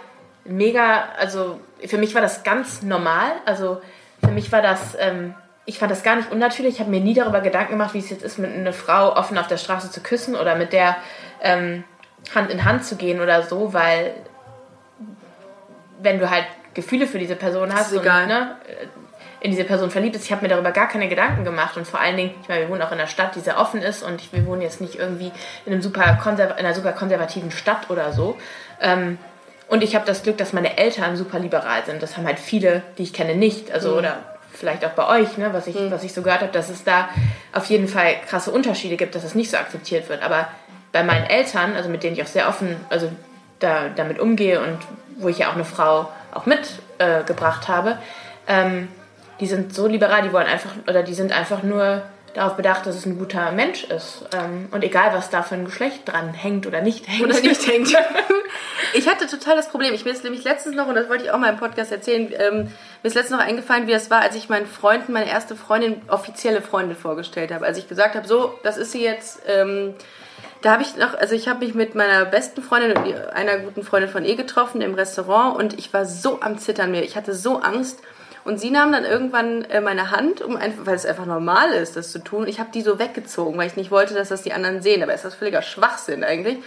mega, also für mich war das ganz normal. Also für mich war das, ähm, ich fand das gar nicht unnatürlich. Ich habe mir nie darüber Gedanken gemacht, wie es jetzt ist, mit einer Frau offen auf der Straße zu küssen oder mit der ähm, Hand in Hand zu gehen oder so, weil wenn du halt Gefühle für diese Person hast. Und, ne, in diese Person verliebt ist. Ich habe mir darüber gar keine Gedanken gemacht und vor allen Dingen, ich meine, wir wohnen auch in einer Stadt, die sehr offen ist und ich, wir wohnen jetzt nicht irgendwie in, einem super in einer super konservativen Stadt oder so. Ähm, und ich habe das Glück, dass meine Eltern super liberal sind. Das haben halt viele, die ich kenne, nicht. Also
Mhm.
oder vielleicht auch bei euch, ne, was ich, was ich so gehört habe, dass es da auf jeden Fall krasse Unterschiede gibt, dass es nicht so akzeptiert wird. Aber bei meinen Eltern, also mit denen ich auch sehr offen, also da, damit umgehe und wo ich ja auch eine Frau auch mitgebracht äh, habe, ähm, die sind so liberal, die wollen einfach, oder die sind einfach nur darauf bedacht, dass es ein guter Mensch ist. Ähm, und egal, was da für ein Geschlecht dran hängt oder nicht hängt.
oder nicht hängt. Ich hatte total das Problem. Ich mir ist nämlich letztens noch, und das wollte ich auch mal im Podcast erzählen, ähm, mir ist letztens noch eingefallen, wie das war, als ich meinen Freunden, meine erste Freundin, offizielle Freundin vorgestellt habe. Als ich gesagt habe, so, das ist sie jetzt. Ähm, da habe ich noch, also ich habe mich mit meiner besten Freundin und einer guten Freundin von ihr getroffen im Restaurant und ich war so am Zittern mir. Ich hatte so Angst. Und sie nahm dann irgendwann äh, meine Hand, um einfach, weil es einfach normal ist, das zu tun. Ich habe die so weggezogen, weil ich nicht wollte, dass das die anderen sehen. Aber es ist völliger Schwachsinn eigentlich.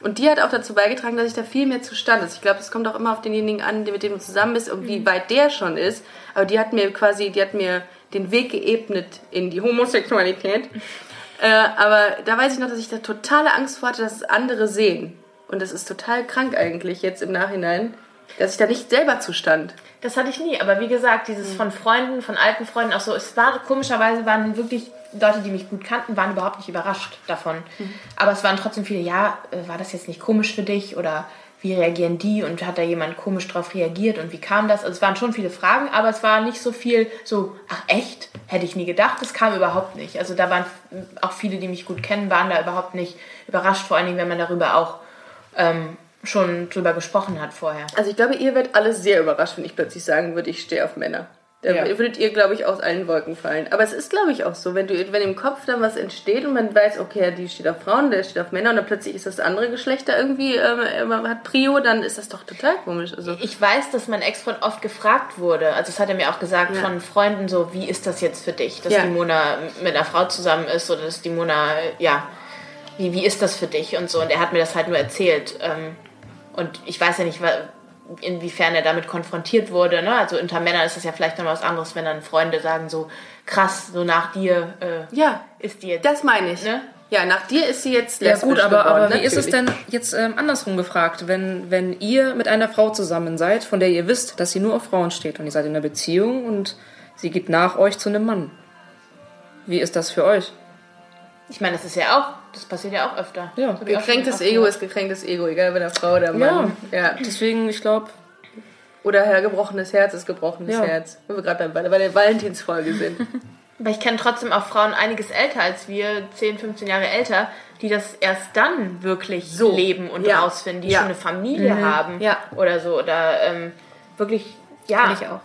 Und die hat auch dazu beigetragen, dass ich da viel mehr zustand ist. Ich glaube, es kommt auch immer auf denjenigen an, mit dem du zusammen bist und wie weit der schon ist. Aber die hat mir quasi, die hat mir den Weg geebnet in die Homosexualität. Äh, aber da weiß ich noch, dass ich da totale Angst vor hatte, dass es andere sehen. Und das ist total krank eigentlich jetzt im Nachhinein, dass ich da nicht selber zustand.
Das hatte ich nie, aber wie gesagt, dieses von Freunden, von alten Freunden auch so, es war komischerweise waren wirklich Leute, die mich gut kannten, waren überhaupt nicht überrascht davon. Aber es waren trotzdem viele, ja, äh, war das jetzt nicht komisch für dich oder wie reagieren die und hat da jemand komisch drauf reagiert und wie kam das? Also es waren schon viele Fragen, aber es war nicht so viel so, ach echt, hätte ich nie gedacht, das kam überhaupt nicht. Also da waren auch viele, die mich gut kennen, waren da überhaupt nicht überrascht, vor allen Dingen, wenn man darüber auch ähm, schon drüber gesprochen hat vorher.
Also ich glaube, ihr werdet alle sehr überrascht, wenn ich plötzlich sagen würde, ich stehe auf Männer. Da
Ja.
würdet ihr, glaube ich, aus allen Wolken fallen. Aber es ist, glaube ich, auch so, wenn, du, wenn im Kopf dann was entsteht und man weiß, okay, die steht auf Frauen, der steht auf Männer und dann plötzlich ist das andere Geschlecht da irgendwie, ähm, hat Prio, dann ist das doch total komisch. Also,
Ich weiß, dass mein Ex-Freund oft gefragt wurde, also das hat er mir auch gesagt
Ja.
von Freunden so, wie ist das jetzt für dich, dass
Ja.
die Mona mit einer Frau zusammen ist oder dass die Mona, ja, wie, wie ist das für dich und so. Und er hat mir das halt nur erzählt. Ähm, und ich weiß ja nicht, wa- inwiefern er damit konfrontiert wurde. Ne? Also unter Männern ist das ja vielleicht noch was anderes, wenn dann Freunde sagen so, krass, so nach dir äh,
ja,
ist die jetzt...
das meine ich.
Ne?
Ja, nach dir ist sie jetzt
Ja
lesbisch
gut, aber,
geworden,
aber wie ist es denn jetzt ähm, andersrum gefragt, wenn, wenn ihr mit einer Frau zusammen seid, von der ihr wisst, dass sie nur auf Frauen steht und ihr seid in einer Beziehung und sie geht nach euch zu einem Mann? Wie ist das für euch?
Ich meine, das ist ja auch, das passiert ja auch öfter.
Ja.
Schon
Gekränktes Ego ist gekränktes Ego, egal bei der Frau oder Mann. Ja.
Deswegen, ich glaube,
Oder Herr gebrochenes Herz ist gebrochenes
Ja.
Herz. Wenn wir gerade bei, bei der Valentinsfolge sind.
Aber ich kenne trotzdem auch Frauen einiges älter als wir, 10, 15 Jahre älter, die das erst dann wirklich
So.
leben und
Ja.
rausfinden, die
Ja.
schon eine Familie haben
Ja.
oder so. Oder ähm, wirklich, ja.
Kann ich auch.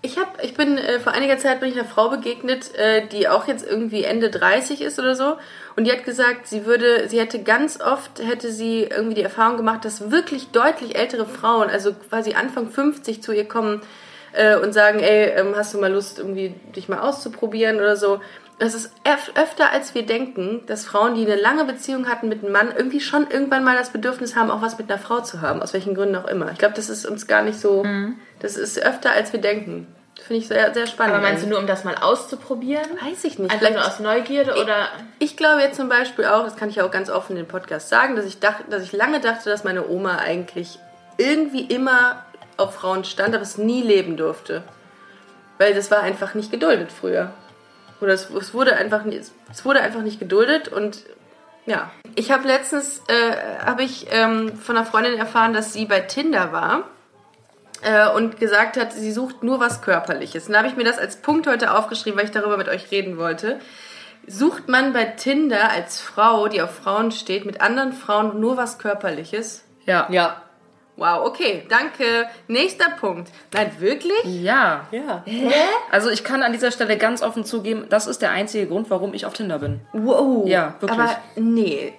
Ich hab, ich bin äh, vor einiger Zeit bin ich einer Frau begegnet, äh, die auch jetzt irgendwie Ende 30 ist oder so. Und die hat gesagt, sie würde, sie hätte ganz oft hätte sie irgendwie die Erfahrung gemacht, dass wirklich deutlich ältere Frauen, also quasi Anfang 50 zu ihr kommen äh, und sagen, ey, ähm, hast du mal Lust, irgendwie dich mal auszuprobieren oder so. Das ist öf öfter als wir denken, dass Frauen, die eine lange Beziehung hatten mit einem Mann, irgendwie schon irgendwann mal das Bedürfnis haben, auch was mit einer Frau zu haben, aus welchen Gründen auch immer. Ich glaube, das ist uns gar nicht so, das ist öfter als wir denken. Finde ich sehr, sehr spannend.
Aber meinst du nur, um das mal auszuprobieren?
Weiß ich nicht.
Einfach
Vielleicht,
nur aus Neugierde oder.
ich glaube jetzt zum Beispiel auch, das kann ich ja auch ganz offen in den Podcast sagen, dass ich dachte, dass ich lange dachte, dass meine Oma eigentlich irgendwie immer auf Frauen stand, aber es nie leben durfte. Weil das war einfach nicht geduldet früher. Oder es, es wurde einfach es wurde einfach nicht geduldet und ja. Ich habe letztens äh, habe ich ähm, von einer Freundin erfahren, dass sie bei Tinder war äh, und gesagt hat, sie sucht nur was Körperliches. Und da habe ich mir das als Punkt heute aufgeschrieben, weil ich darüber mit euch reden wollte. Sucht man bei Tinder als Frau, die auf Frauen steht, mit anderen Frauen nur was Körperliches?
ja.
Ja.
Wow, okay, danke. Nächster Punkt. Nein, wirklich?
Ja.
Ja.
Also ich kann an dieser Stelle ganz offen zugeben, das ist der einzige Grund, warum ich auf Tinder bin.
Wow.
Ja, wirklich.
Aber nee,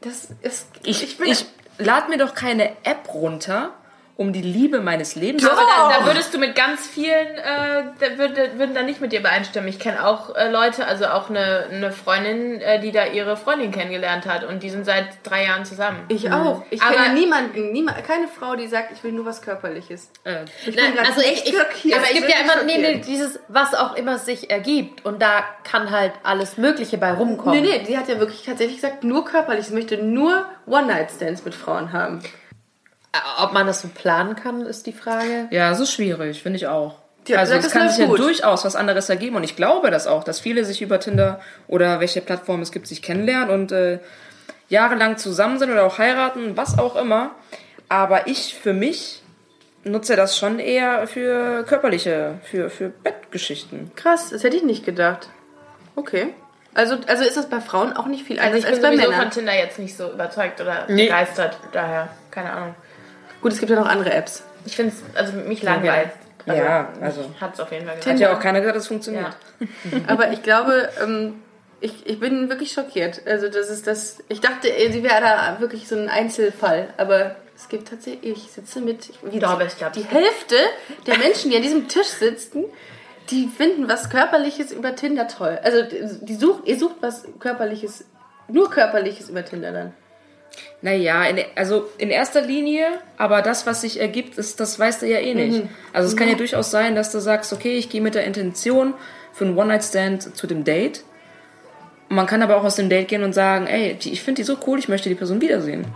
das ist.
Ich,
bin-
ich lade mir doch keine App runter, um die Liebe meines Lebens
Aber da, da würdest du mit ganz vielen, äh, da würde, würden da nicht mit dir übereinstimmen. Ich kenne auch äh, Leute, also auch eine, eine Freundin, äh, die da ihre Freundin kennengelernt hat und die sind seit drei Jahren zusammen.
Ich auch. Ich
Aber-
kenne niemanden, niemand, keine Frau, die sagt, ich will nur was Körperliches.
Äh,
Ich bin
Also ich,
echt
ich,
schockiert.
es
Ich
gibt ja immer nee, nee, dieses, was auch immer sich ergibt. Und da kann halt alles Mögliche bei rumkommen.
Nee, nee, die hat ja wirklich tatsächlich gesagt, nur körperlich. Sie möchte nur One-Night-Stands mit Frauen haben.
Äh, Ob man das so planen kann, ist die Frage.
Ja, ist schwierig, finde ich auch.
Hat
also es kann sich ja
gut.
durchaus was anderes ergeben und ich glaube das auch, dass viele sich über Tinder oder welche Plattform es gibt, sich kennenlernen und äh, jahrelang zusammen sind oder auch heiraten, was auch immer. Aber ich für mich nutze das schon eher für körperliche, für, für Bettgeschichten.
Krass, das hätte ich nicht gedacht. Okay. Also, also ist das bei Frauen auch nicht viel
Also
anders
ich bin
als bei
sowieso
Männern.
von Tinder jetzt nicht so überzeugt oder
Nee.
begeistert. Daher, keine Ahnung.
Gut, es gibt ja noch andere Apps.
Ich finde es, also mich langweilt. Also,
Ja, also.
Hat es auf jeden Fall
Hat
gemacht.
ja auch keiner gesagt, dass es funktioniert.
Ja.
Aber ich glaube, ähm, ich, ich bin wirklich schockiert. Also das ist das. Ich dachte, ey, sie wäre da wirklich so ein Einzelfall, aber es gibt tatsächlich. Ich sitze mit. Ich, wie,
aber ich glaub,
die Hälfte der Menschen, die an diesem Tisch sitzen, die finden was Körperliches über Tinder toll. Also die sucht, ihr sucht was Körperliches, nur Körperliches über Tinder dann.
Naja, in, also in erster Linie, aber das, was sich ergibt, ist, das weißt du ja eh nicht. Also es kann ja durchaus sein, dass du sagst, okay, ich gehe mit der Intention für einen One-Night-Stand zu dem Date. Man kann aber auch aus dem Date gehen und sagen, ey, ich finde die so cool, ich möchte die Person wiedersehen.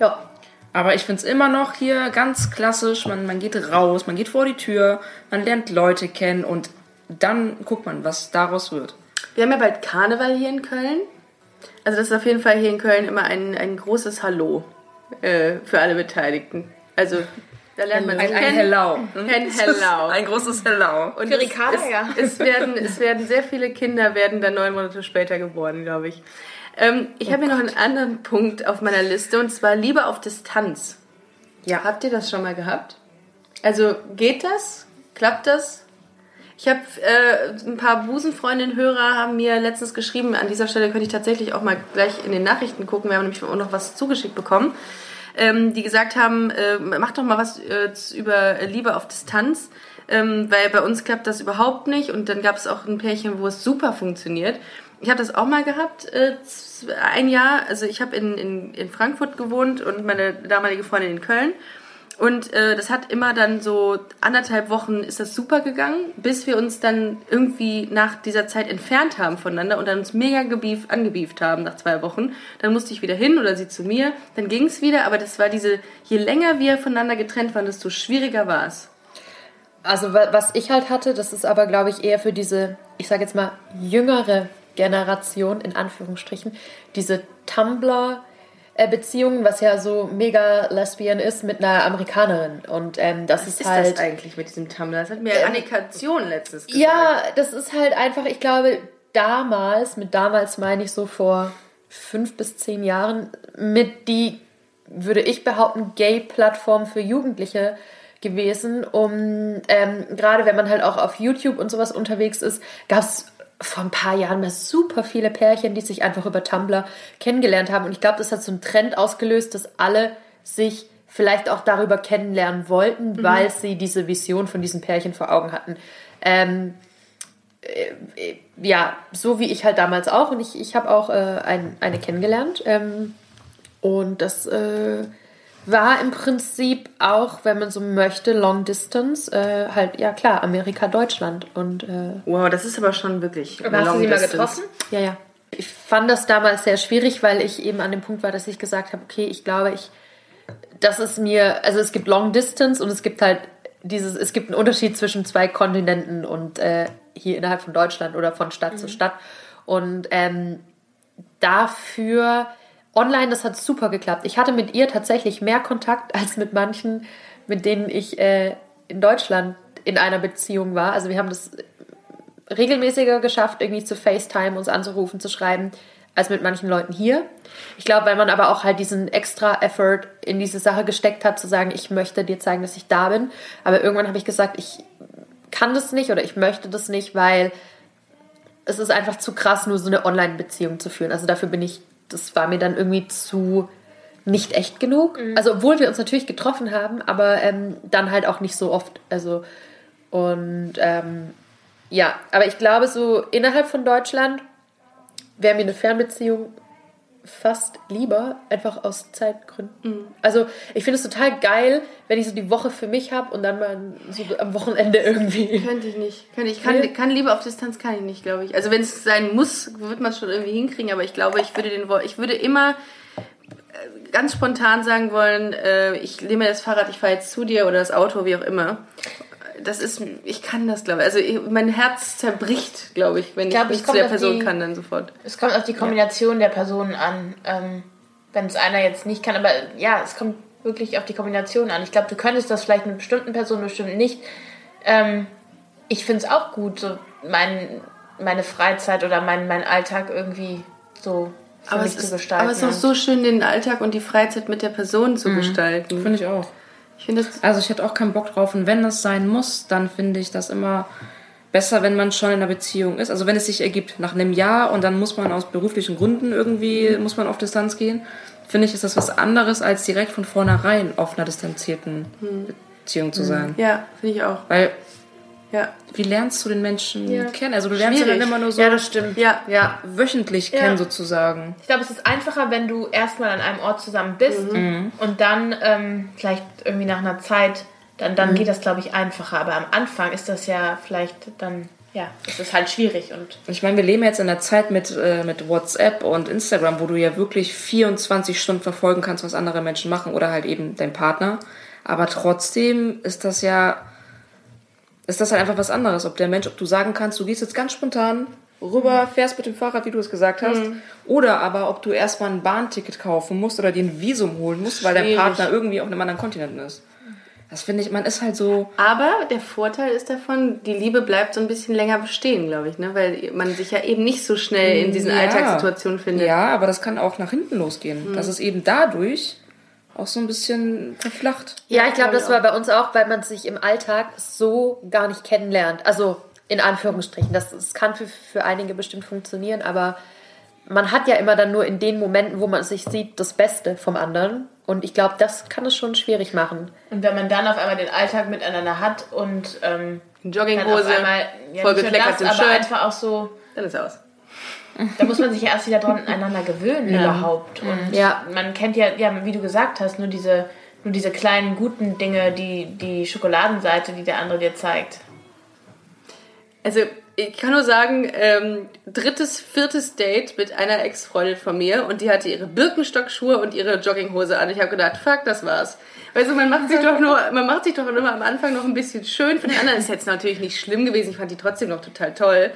Ja.
Aber ich finde es immer noch hier ganz klassisch, man, man geht raus, man geht vor die Tür, man lernt Leute kennen und dann guckt man, was daraus wird.
Wir haben ja bald Karneval hier in Köln. Also das ist auf jeden Fall hier in Köln immer ein, ein großes Hallo äh, für alle Beteiligten. Also da lernt man sich
Ein. Hello.
Ein Hello.
Ein großes Hello.
Und
Für
es,
Ricarda,
es,
ja.
es, werden, es werden sehr viele Kinder werden dann neun Monate später geboren, glaube ich. Ähm, ich habe hier noch einen anderen Punkt auf meiner Liste und zwar Liebe auf Distanz. Ja, habt ihr das schon mal gehabt? Also geht das? Klappt das? Ich habe äh, ein paar Busenfreundinnen-Hörer haben mir letztens geschrieben, an dieser Stelle könnte ich tatsächlich auch mal gleich in den Nachrichten gucken, wir haben nämlich auch noch was zugeschickt bekommen, ähm, die gesagt haben, äh, mach doch mal was äh, über Liebe auf Distanz, ähm, weil bei uns klappt das überhaupt nicht. Und dann gab es auch ein Pärchen, wo es super funktioniert. Ich habe das auch mal gehabt, äh, ein Jahr, also ich habe in, in, in Frankfurt gewohnt und meine damalige Freundin in Köln. Und äh, das hat immer dann so anderthalb Wochen ist das super gegangen, bis wir uns dann irgendwie nach dieser Zeit entfernt haben voneinander und dann uns mega gebief, angebieft haben nach zwei Wochen. Dann musste ich wieder hin oder sie zu mir, dann ging es wieder, aber das war diese, je länger wir voneinander getrennt waren, desto schwieriger war es.
Also wa- was ich halt hatte, das ist aber, glaube ich, eher für diese, ich sage jetzt mal, jüngere Generation, in Anführungsstrichen, diese Tumblr-Beziehungen, was ja so mega lesbian ist mit einer Amerikanerin. Und ähm, das
Was
ist
ist
halt...
das eigentlich mit diesem Tumblr? Das hat mir Annika Zion letztens gesagt.
Ja, das ist halt einfach, ich glaube, damals, mit damals meine ich so vor fünf bis zehn Jahren, mit die, würde ich behaupten, Gay-Plattform für Jugendliche gewesen, um, ähm, gerade wenn man halt auch auf YouTube und sowas unterwegs ist, gab es vor ein paar Jahren mal super viele Pärchen, die sich einfach über Tumblr kennengelernt haben. Und ich glaube, das hat so einen Trend ausgelöst, dass alle sich vielleicht auch darüber kennenlernen wollten, weil sie diese Vision von diesen Pärchen vor Augen hatten. Ähm, äh, ja, so wie ich halt damals auch. Und ich, ich habe auch äh, ein, eine kennengelernt. Ähm, und das äh, war im Prinzip auch, wenn man so möchte, Long Distance. Äh, halt, ja klar, Amerika, Deutschland. Und äh,
Wow, das ist aber schon wirklich.
Aber hast du sie mal getroffen?
ja, ja. Ich fand das damals sehr schwierig, weil ich eben an dem Punkt war, dass ich gesagt habe, okay, ich glaube, ich, das ist mir, also es gibt Long Distance und es gibt halt dieses, es gibt einen Unterschied zwischen zwei Kontinenten und äh, hier innerhalb von Deutschland oder von Stadt zu Stadt. Und ähm, dafür online, das hat super geklappt. Ich hatte mit ihr tatsächlich mehr Kontakt als mit manchen, mit denen ich äh, in Deutschland in einer Beziehung war. Also wir haben das regelmäßiger geschafft, irgendwie zu FaceTime, uns anzurufen, zu schreiben, als mit manchen Leuten hier. Ich glaube, weil man aber auch halt diesen extra Effort in diese Sache gesteckt hat, zu sagen, ich möchte dir zeigen, dass ich da bin. Aber irgendwann habe ich gesagt, ich kann das nicht oder ich möchte das nicht, weil es ist einfach zu krass, nur so eine Online-Beziehung zu führen. Also dafür bin ich, das war mir dann irgendwie zu, nicht echt genug. Also obwohl wir uns natürlich getroffen haben, aber ähm, dann halt auch nicht so oft. Also und ähm, ja, aber ich glaube so innerhalb von Deutschland wäre mir eine Fernbeziehung fast lieber, einfach aus Zeitgründen. Also ich finde es total geil, wenn ich so die Woche für mich habe und dann mal so am Wochenende irgendwie.
Könnte ich nicht. Könnte ich kann, kann Liebe auf Distanz kann ich nicht, glaube ich. Also wenn es sein muss, wird man es schon irgendwie hinkriegen, aber ich glaube, ich würde den ich würde immer äh, ganz spontan sagen wollen, äh, ich nehme das Fahrrad, ich fahre jetzt zu dir oder das Auto, wie auch immer. Das ist, ich kann das, glaube ich. Also ich, mein Herz zerbricht, glaube ich, wenn ich,
glaube, es
nicht zu
kommt
der
auf
Person
die-
kann, dann sofort.
Es kommt auf die Kombination der Personen an. Ähm, wenn es einer jetzt nicht kann, aber ja, es kommt wirklich auf die Kombination an. Ich glaube, du könntest das vielleicht mit bestimmten Personen, bestimmt nicht. Ähm, ich finde es auch gut, so mein, meine Freizeit oder mein, mein Alltag irgendwie so für
Aber
mich
es,
zu
ist,
gestalten.
aber es ist auch so schön, den Alltag und die Freizeit mit der Person zu gestalten.
Finde ich auch.
Ich finde
Also ich hätte auch keinen Bock drauf. Und wenn das sein muss, dann finde ich das immer besser, wenn man schon in einer Beziehung ist. Also wenn es sich ergibt nach einem Jahr und dann muss man aus beruflichen Gründen irgendwie, muss man auf Distanz gehen, finde ich, ist das was anderes, als direkt von vornherein auf einer distanzierten Beziehung zu sein.
ja, finde ich auch.
Weil,
Ja.
wie lernst du den Menschen kennen? Also du lernst ihn
Schwierig.
dann immer nur so
Ja, das stimmt.
Ja.
ja, wöchentlich kennen sozusagen.
Ich glaube, es ist einfacher, wenn du erstmal an einem Ort zusammen bist und dann ähm, vielleicht irgendwie nach einer Zeit, dann, dann geht das, glaube ich, einfacher. Aber am Anfang ist das ja vielleicht dann, ja, es ist halt schwierig und
Ich meine, wir leben jetzt in einer Zeit mit, äh, mit WhatsApp und Instagram, wo du ja wirklich 24 Stunden verfolgen kannst, was andere Menschen machen oder halt eben dein Partner. Aber trotzdem ist das ja, ist das halt einfach was anderes. Ob der Mensch, ob du sagen kannst, du gehst jetzt ganz spontan rüber, fährst mit dem Fahrrad, wie du es gesagt hast, oder aber ob du erstmal ein Bahnticket kaufen musst oder dir ein Visum holen musst, weil dein. Partner irgendwie auf einem anderen Kontinent ist. Das finde ich, man ist halt so,
Aber der Vorteil ist davon, die Liebe bleibt so ein bisschen länger bestehen, glaube ich, ne? weil man sich ja eben nicht so schnell in diesen
Ja.
Alltagssituationen findet.
Ja, aber das kann auch nach hinten losgehen. Das ist eben dadurch auch so ein bisschen verflacht.
Ja, ich glaube,
glaub
das war bei uns auch, weil man sich im Alltag so gar nicht kennenlernt. Also in Anführungsstrichen. Das, das kann für, für einige bestimmt funktionieren, aber man hat ja immer dann nur in den Momenten, wo man sich sieht, das Beste vom anderen. Und ich glaube, das kann es schon schwierig machen.
Und wenn man dann auf einmal den Alltag miteinander hat und ähm, dann auf
Jogginghose,
einmal ja,
voll
das, aber
Shirt,
einfach auch so,
dann ist aus.
Da muss man sich ja erst wieder dran aneinander gewöhnen überhaupt. Und
Ja.
man kennt ja, ja, wie du gesagt hast, nur diese, nur diese kleinen guten Dinge, die, die Schokoladenseite, die der andere dir zeigt.
Also ich kann nur sagen, ähm, drittes, viertes Date mit einer Ex-Freundin von mir und die hatte ihre Birkenstockschuhe und ihre Jogginghose an. Ich habe gedacht, fuck, das war's. Also man macht sich doch nur, man macht sich doch immer am Anfang noch ein bisschen schön. Für den anderen ist jetzt natürlich nicht schlimm gewesen. Ich fand die trotzdem noch total toll.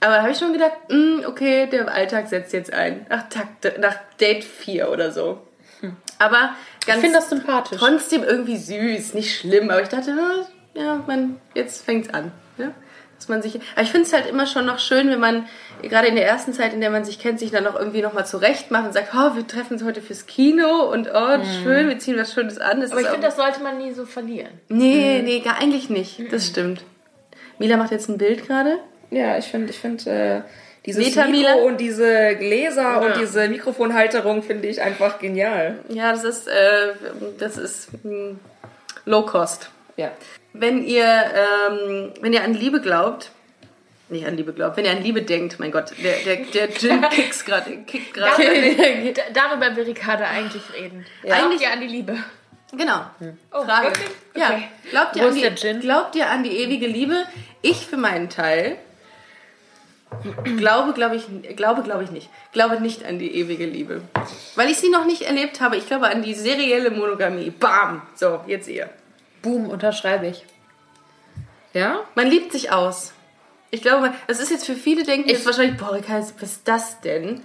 Aber da habe ich schon gedacht, mh, okay, der Alltag setzt jetzt ein. Nach, Takt, nach Date 4 oder so. Aber ganz
Ich finde das sympathisch.
trotzdem irgendwie süß, nicht schlimm. Aber ich dachte, ah, ja, man, jetzt fängt's an. Ja? Dass man sich, aber ich finde es halt immer schon noch schön, wenn man gerade in der ersten Zeit, in der man sich kennt, sich dann noch irgendwie noch mal zurecht macht und sagt, oh, wir treffen uns heute fürs Kino und oh, schön, wir ziehen was Schönes an. Das
Mhm. Aber ich finde, das sollte man nie so verlieren.
nee, nee, gar eigentlich nicht. Das stimmt. Mila macht jetzt ein Bild gerade.
Ja, ich finde, ich finde, äh, dieses
Meta
Mikro und diese Gläser und diese Mikrofonhalterung finde ich einfach genial.
Ja, das ist, äh, das ist hm, Low Cost.
Ja.
Wenn ihr, ähm, wenn ihr an Liebe glaubt, nicht an Liebe glaubt, wenn ihr an Liebe denkt, mein Gott, der, der, der Gin kickt gerade, kickt gerade.
Da- Darüber will Ricarda eigentlich reden.
Ja.
Eigentlich an die Liebe.
Genau.
Oh,
Frage.
wirklich?
Ja.
Okay.
Glaubt ihr,
Wo
an
ist
die,
der Gin?
glaubt ihr an die ewige Liebe? Ich für meinen Teil glaube, glaube ich, glaube, glaube ich nicht. Glaube nicht an die ewige Liebe. Weil ich sie noch nicht erlebt habe. Ich glaube an die serielle Monogamie. Bam! So, jetzt ihr.
Boom, unterschreibe ich.
Ja?
Man liebt sich aus. Ich glaube, das ist jetzt für viele denken jetzt wahrscheinlich, boah, was ist das denn?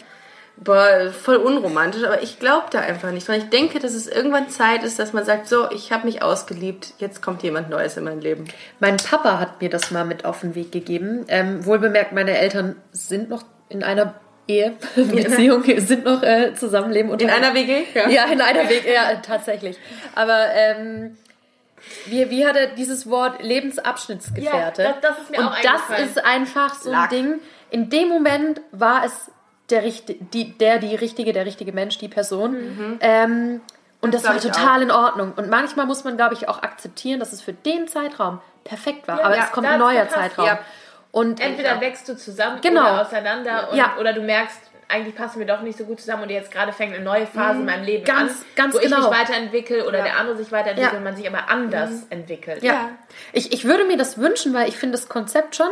Boah, voll unromantisch, aber ich glaube da einfach nicht. Weil ich denke, dass es irgendwann Zeit ist, dass man sagt, so, ich habe mich ausgeliebt, jetzt kommt jemand Neues in mein Leben.
Mein Papa hat mir das mal mit auf den Weg gegeben. Ähm, wohlbemerkt, meine Eltern sind noch in einer Ehe, Beziehung, sind noch äh, zusammenleben.
In einer WG?
Ja, in einer Weg, ja, tatsächlich. Aber ähm, wie, wie hat er dieses Wort Lebensabschnittsgefährte?
Ja, das- das ist mir
Und
auch
das ist einfach so
Lack.
ein Ding. In dem Moment war es der, die, der, die richtige, der richtige Mensch, die Person. Ähm, und das,
glaub
war
ich
total in Ordnung. Und manchmal muss man, glaube ich, auch akzeptieren, dass es für den Zeitraum perfekt war.
Ja,
aber
ja,
es kommt ein neuer Zeitraum.
ja.
Und
Entweder wächst du zusammen
Genau.
oder auseinander und,
Ja.
oder du merkst, eigentlich passen wir doch nicht so gut zusammen und jetzt gerade fängt eine neue Phase in meinem Leben
Mhm. Ganz-
an,
ganz
wo ich
genau.
mich weiterentwickle oder der andere sich weiterentwickelt
Ja.
und man sich aber anders entwickelt.
Ja. Ich, ich würde mir das wünschen, weil ich finde das Konzept schon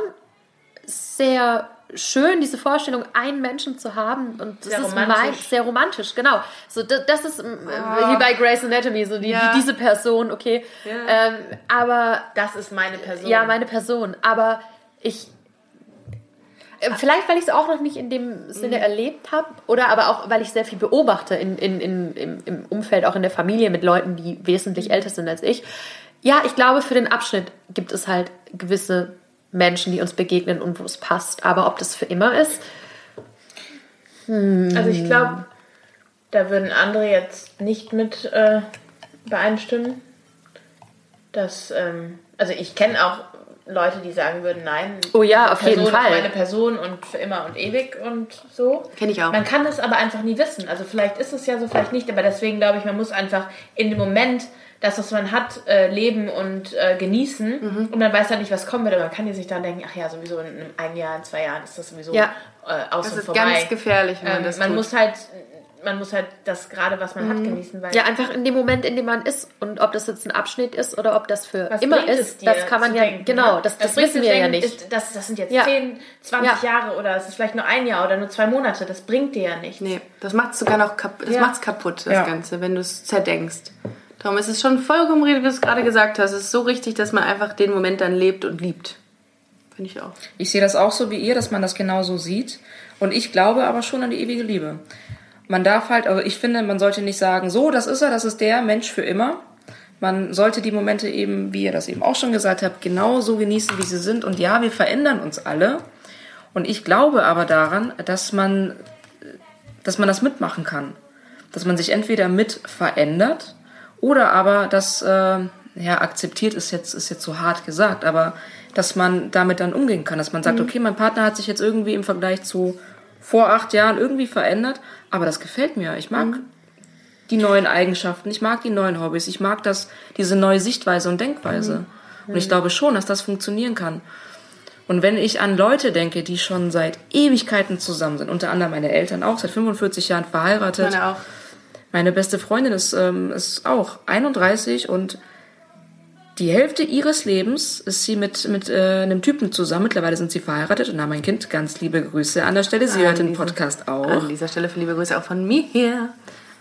sehr schön, diese Vorstellung, einen Menschen zu haben. Und das
Sehr
ist
romantisch.
mein, sehr romantisch, genau. So, das, das ist ähm, wie bei Grey's Anatomy, so die,
Ja.
die, diese Person, okay. Ähm, aber
Das ist meine Person.
ja, meine Person. Aber ich. äh, Vielleicht, weil ich es auch noch nicht in dem Sinne erlebt habe oder aber auch, weil ich sehr viel beobachte in, in, in, im, im Umfeld, auch in der Familie mit Leuten, die wesentlich älter sind als ich. Ja, ich glaube, für den Abschnitt gibt es halt gewisse Menschen, die uns begegnen und wo es passt. Aber ob das für immer ist,
Also ich glaube, da würden andere jetzt nicht mit äh, übereinstimmen. Dass, ähm, also ich kenne auch Leute, die sagen würden, nein,
Oh ja, auf jeden
Person
Fall.
ist meine Person und für immer und ewig und so.
Kenn ich auch.
Man kann es aber einfach nie wissen. Also vielleicht ist es ja so, vielleicht nicht, aber deswegen glaube ich, man muss einfach in dem Moment das, was man hat, äh, leben und äh, genießen.
Mhm.
Und man weiß halt nicht, was kommen wird. Aber man kann ja sich dann denken, ach ja, sowieso in einem ein Jahr, in zwei Jahren ist das sowieso
Ja.
äh, aus
Das
und
ist
vorbei.
ganz gefährlich, wenn man
Ähm,
das
man
tut.
muss halt, man muss halt das gerade, was man hat, genießen, weil
ja, einfach in dem Moment, in dem man ist. Und ob das jetzt ein Abschnitt ist oder ob das für
was
immer ist, das kann man ja,
denken,
genau,
ne?
das, das,
bringt
wissen wir ja nicht.
Ist, das, das sind jetzt
Ja.
10, 20
Ja.
Jahre oder es ist vielleicht nur ein Jahr oder nur zwei Monate. Das bringt dir ja nichts.
Nee, das macht sogar noch kaputt, das
Ja.
macht's kaputt, das. Ganze, wenn du es zerdenkst. Darum ist es schon vollkommen richtig, wie du es gerade gesagt hast. Es ist so richtig, dass man einfach den Moment dann lebt und liebt. Finde ich auch.
Ich sehe das auch so wie ihr, dass man das genauso sieht. Und ich glaube aber schon an die ewige Liebe. Man darf halt, also ich finde, man sollte nicht sagen, so, das ist er, das ist der Mensch für immer. Man sollte die Momente eben, wie ihr das eben auch schon gesagt habt, genauso genießen, wie sie sind. Und ja, wir verändern uns alle. Und ich glaube aber daran, dass man, dass man das mitmachen kann. Dass man sich entweder mit verändert oder aber das, äh, ja, akzeptiert ist jetzt, ist jetzt so hart gesagt, aber dass man damit dann umgehen kann. Dass man sagt, okay, mein Partner hat sich jetzt irgendwie im Vergleich zu vor acht Jahren irgendwie verändert, aber das gefällt mir. Ich mag die neuen Eigenschaften, ich mag die neuen Hobbys, ich mag das, diese neue Sichtweise und Denkweise. Und ich glaube schon, dass das funktionieren kann. Und wenn ich an Leute denke, die schon seit Ewigkeiten zusammen sind, unter anderem meine Eltern auch, seit 45 Jahren verheiratet.
Meine auch.
Meine beste Freundin ist, ähm, ist auch 31 und die Hälfte ihres Lebens ist sie mit, mit äh, einem Typen zusammen. Mittlerweile sind sie verheiratet und haben ein Kind. Ganz liebe Grüße an der Stelle. Sie hört den
diesem-
Podcast auch.
An dieser Stelle für liebe Grüße auch von mir hier.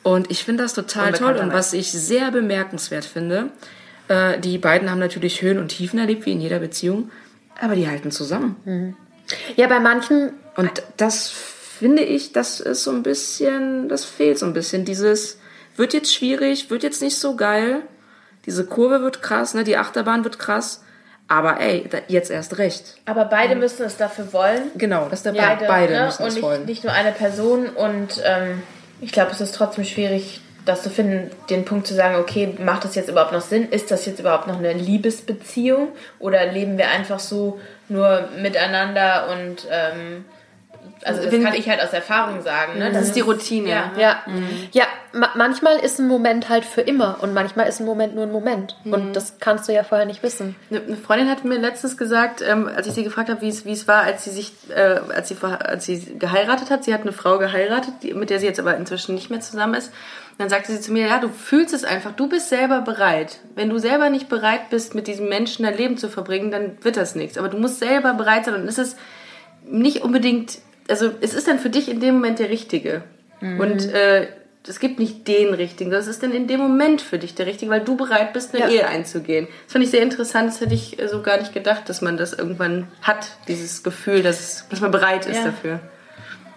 Und ich finde das total toll. Und was ich sehr bemerkenswert finde, äh, die beiden haben natürlich Höhen und Tiefen erlebt, wie in jeder Beziehung, aber die halten zusammen.
Ja, bei manchen
Und das finde ich, das ist so ein bisschen, das fehlt so ein bisschen. Dieses wird jetzt schwierig, wird jetzt nicht so geil. Diese Kurve wird krass, ne? Die Achterbahn wird krass. Aber ey, da, jetzt erst recht.
Aber beide müssen es dafür wollen.
Genau, das der
Beide,
beide
ne?
müssen
und
es
nicht,
wollen.
nicht nur eine Person. Und ähm, ich glaube, es ist trotzdem schwierig, das zu finden, den Punkt zu sagen, okay, macht das jetzt überhaupt noch Sinn? Ist das jetzt überhaupt noch eine Liebesbeziehung? Oder leben wir einfach so nur miteinander und ähm, also das kann ich halt aus Erfahrung sagen. Ne?
Das ist die Routine.
Ja.
Ja, ja ma manchmal ist ein Moment halt für immer und manchmal ist ein Moment nur ein Moment. Und das kannst du ja vorher nicht wissen.
Eine Freundin hat mir letztens gesagt, ähm, als ich sie gefragt habe, wie es, war, als sie sich, äh, als sie, als sie geheiratet hat. Sie hat eine Frau geheiratet, die, mit der sie jetzt aber inzwischen nicht mehr zusammen ist. Dann sagte sie zu mir, ja, du fühlst es einfach, du bist selber bereit. Wenn du selber nicht bereit bist, mit diesem Menschen dein Leben zu verbringen, dann wird das nichts. Aber du musst selber bereit sein und es ist nicht unbedingt, also es ist dann für dich in dem Moment der Richtige. Und äh, es gibt nicht den Richtigen, das ist dann in dem Moment für dich der Richtige, weil du bereit bist, eine
Ja.
Ehe einzugehen. Das fand ich sehr interessant, das hätte ich äh, so gar nicht gedacht, dass man das irgendwann hat, dieses Gefühl, dass, dass man bereit ist
Ja.
dafür.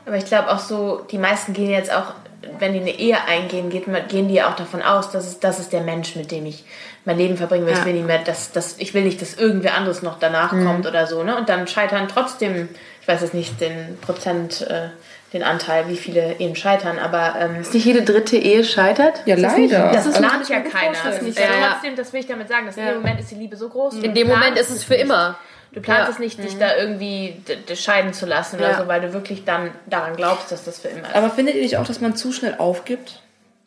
Aber ich glaube auch so, die meisten gehen jetzt auch, wenn die eine Ehe eingehen, gehen die auch davon aus, dass es, das ist der Mensch, mit dem ich mein Leben verbringen will. Ich
Ja.
will nicht mehr, dass, dass, ich will nicht, dass irgendwer anderes noch danach kommt oder so. Ne? Und dann scheitern trotzdem, ich weiß jetzt nicht den Prozent, äh, den Anteil, wie viele Ehen scheitern, aber ähm,
Dass nicht jede dritte Ehe scheitert?
Ja, leider.
das
Also-
plant ja keiner. Das ist
Ja, ja.
trotzdem, das will ich damit sagen, dass in dem Moment ist die Liebe so groß.
In dem Moment ist es für immer.
Du planst
Ja.
es nicht, dich da irgendwie scheiden zu lassen oder
Ja.
so, weil du wirklich dann daran glaubst, dass das für immer ist.
Aber findet ihr nicht auch, dass man zu schnell aufgibt?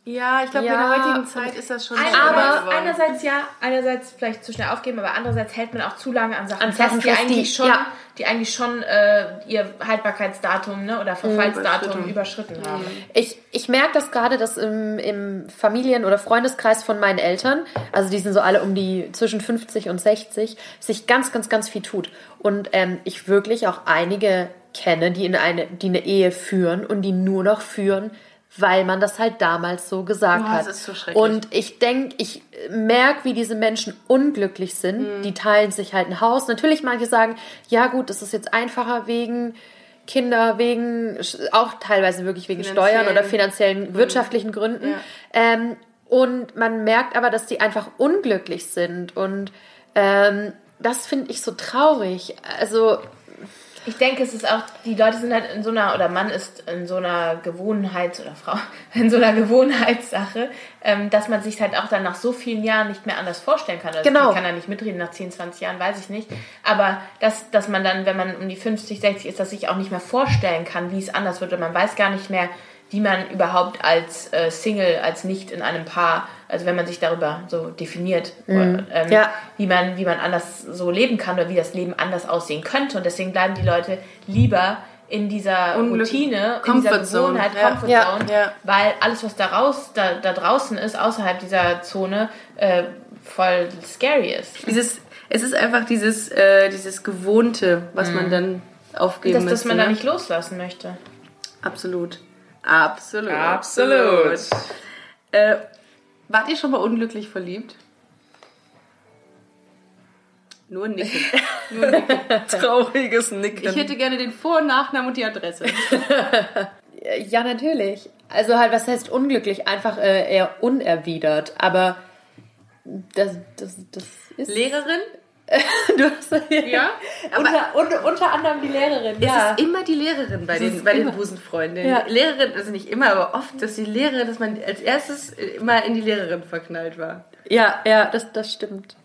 Ja, ich glaube, in
Ja,
der heutigen Zeit ist das schon
Ein-
so
aber
geworden.
einerseits ja, einerseits vielleicht zu schnell aufgeben, aber andererseits hält man auch zu lange an Sachen,
An Sachen
fest, die
fest,
eigentlich
die-
schon,
ja.
die eigentlich schon äh, ihr Haltbarkeitsdatum ne, oder Verfallsdatum überschritten, haben.
Ich, ich merke das gerade, dass im, im Familien- oder Freundeskreis von meinen Eltern, also die sind so alle um die zwischen 50 und 60, sich ganz, ganz, ganz viel tut. Und ähm, ich wirklich auch einige kenne, die in eine, die eine Ehe führen und die nur noch führen, weil man das halt damals so gesagt
Oh,
hat.
das ist so schrecklich.
und ich denke, ich merke, wie diese Menschen unglücklich sind.
Mhm.
Die teilen sich halt ein Haus. Natürlich manche sagen, ja gut, das ist jetzt einfacher wegen Kinder, wegen auch teilweise wirklich wegen Steuern oder finanziellen, wirtschaftlichen Gründen.
Ja.
Ähm, und man merkt aber, dass die einfach unglücklich sind. Und ähm, das finde ich so traurig. Also,
Ich denke, es ist auch, die Leute sind halt in so einer, oder Mann ist in so einer Gewohnheits- oder Frau, in so einer Gewohnheitssache, ähm, dass man sich halt auch dann nach so vielen Jahren nicht mehr anders vorstellen kann. Also
Genau.
Ich kann da nicht mitreden, nach 10, 20 Jahren weiß ich nicht. Aber dass, dass man dann, wenn man um die 50, 60 ist, dass sich auch nicht mehr vorstellen kann, wie es anders wird. Und man weiß gar nicht mehr, wie man überhaupt als äh, Single, als nicht in einem Paar, also wenn man sich darüber so definiert, ähm,
Ja.
wie, man, wie man anders so leben kann oder wie das Leben anders aussehen könnte. Und deswegen bleiben die Leute lieber in dieser
Unglück-
Routine, in dieser Gewohnheit,
ja.
Comfort
Ja.
Zone,
Ja.
weil alles, was da, raus, da, da draußen ist, außerhalb dieser Zone, äh, voll scary ist.
Dieses, es ist einfach dieses, äh, dieses Gewohnte, was man dann aufgeben
Dass, dass
müsste.
man da
ne?
nicht loslassen möchte.
Absolut. Absolut.
Absolut.
Äh, wart ihr schon mal unglücklich verliebt? Nur Nicken. Nur Nicken.
Trauriges Nicken.
Ich hätte gerne den Vor- und Nachnamen und die Adresse.
ja, natürlich. Also halt, was heißt unglücklich? Einfach äh, eher unerwidert. Aber das, das, das ist...
Lehrerin?
Du hast,
Ja.
Unter, unter, unter anderem die Lehrerin,
es
ja.
ist immer die Lehrerin bei den, bei den. Busenfreundinnen.
Ja.
Lehrerin, also nicht immer, aber oft, dass die Lehrerin, dass man als erstes immer in die Lehrerin verknallt war.
Ja, ja, das, das stimmt.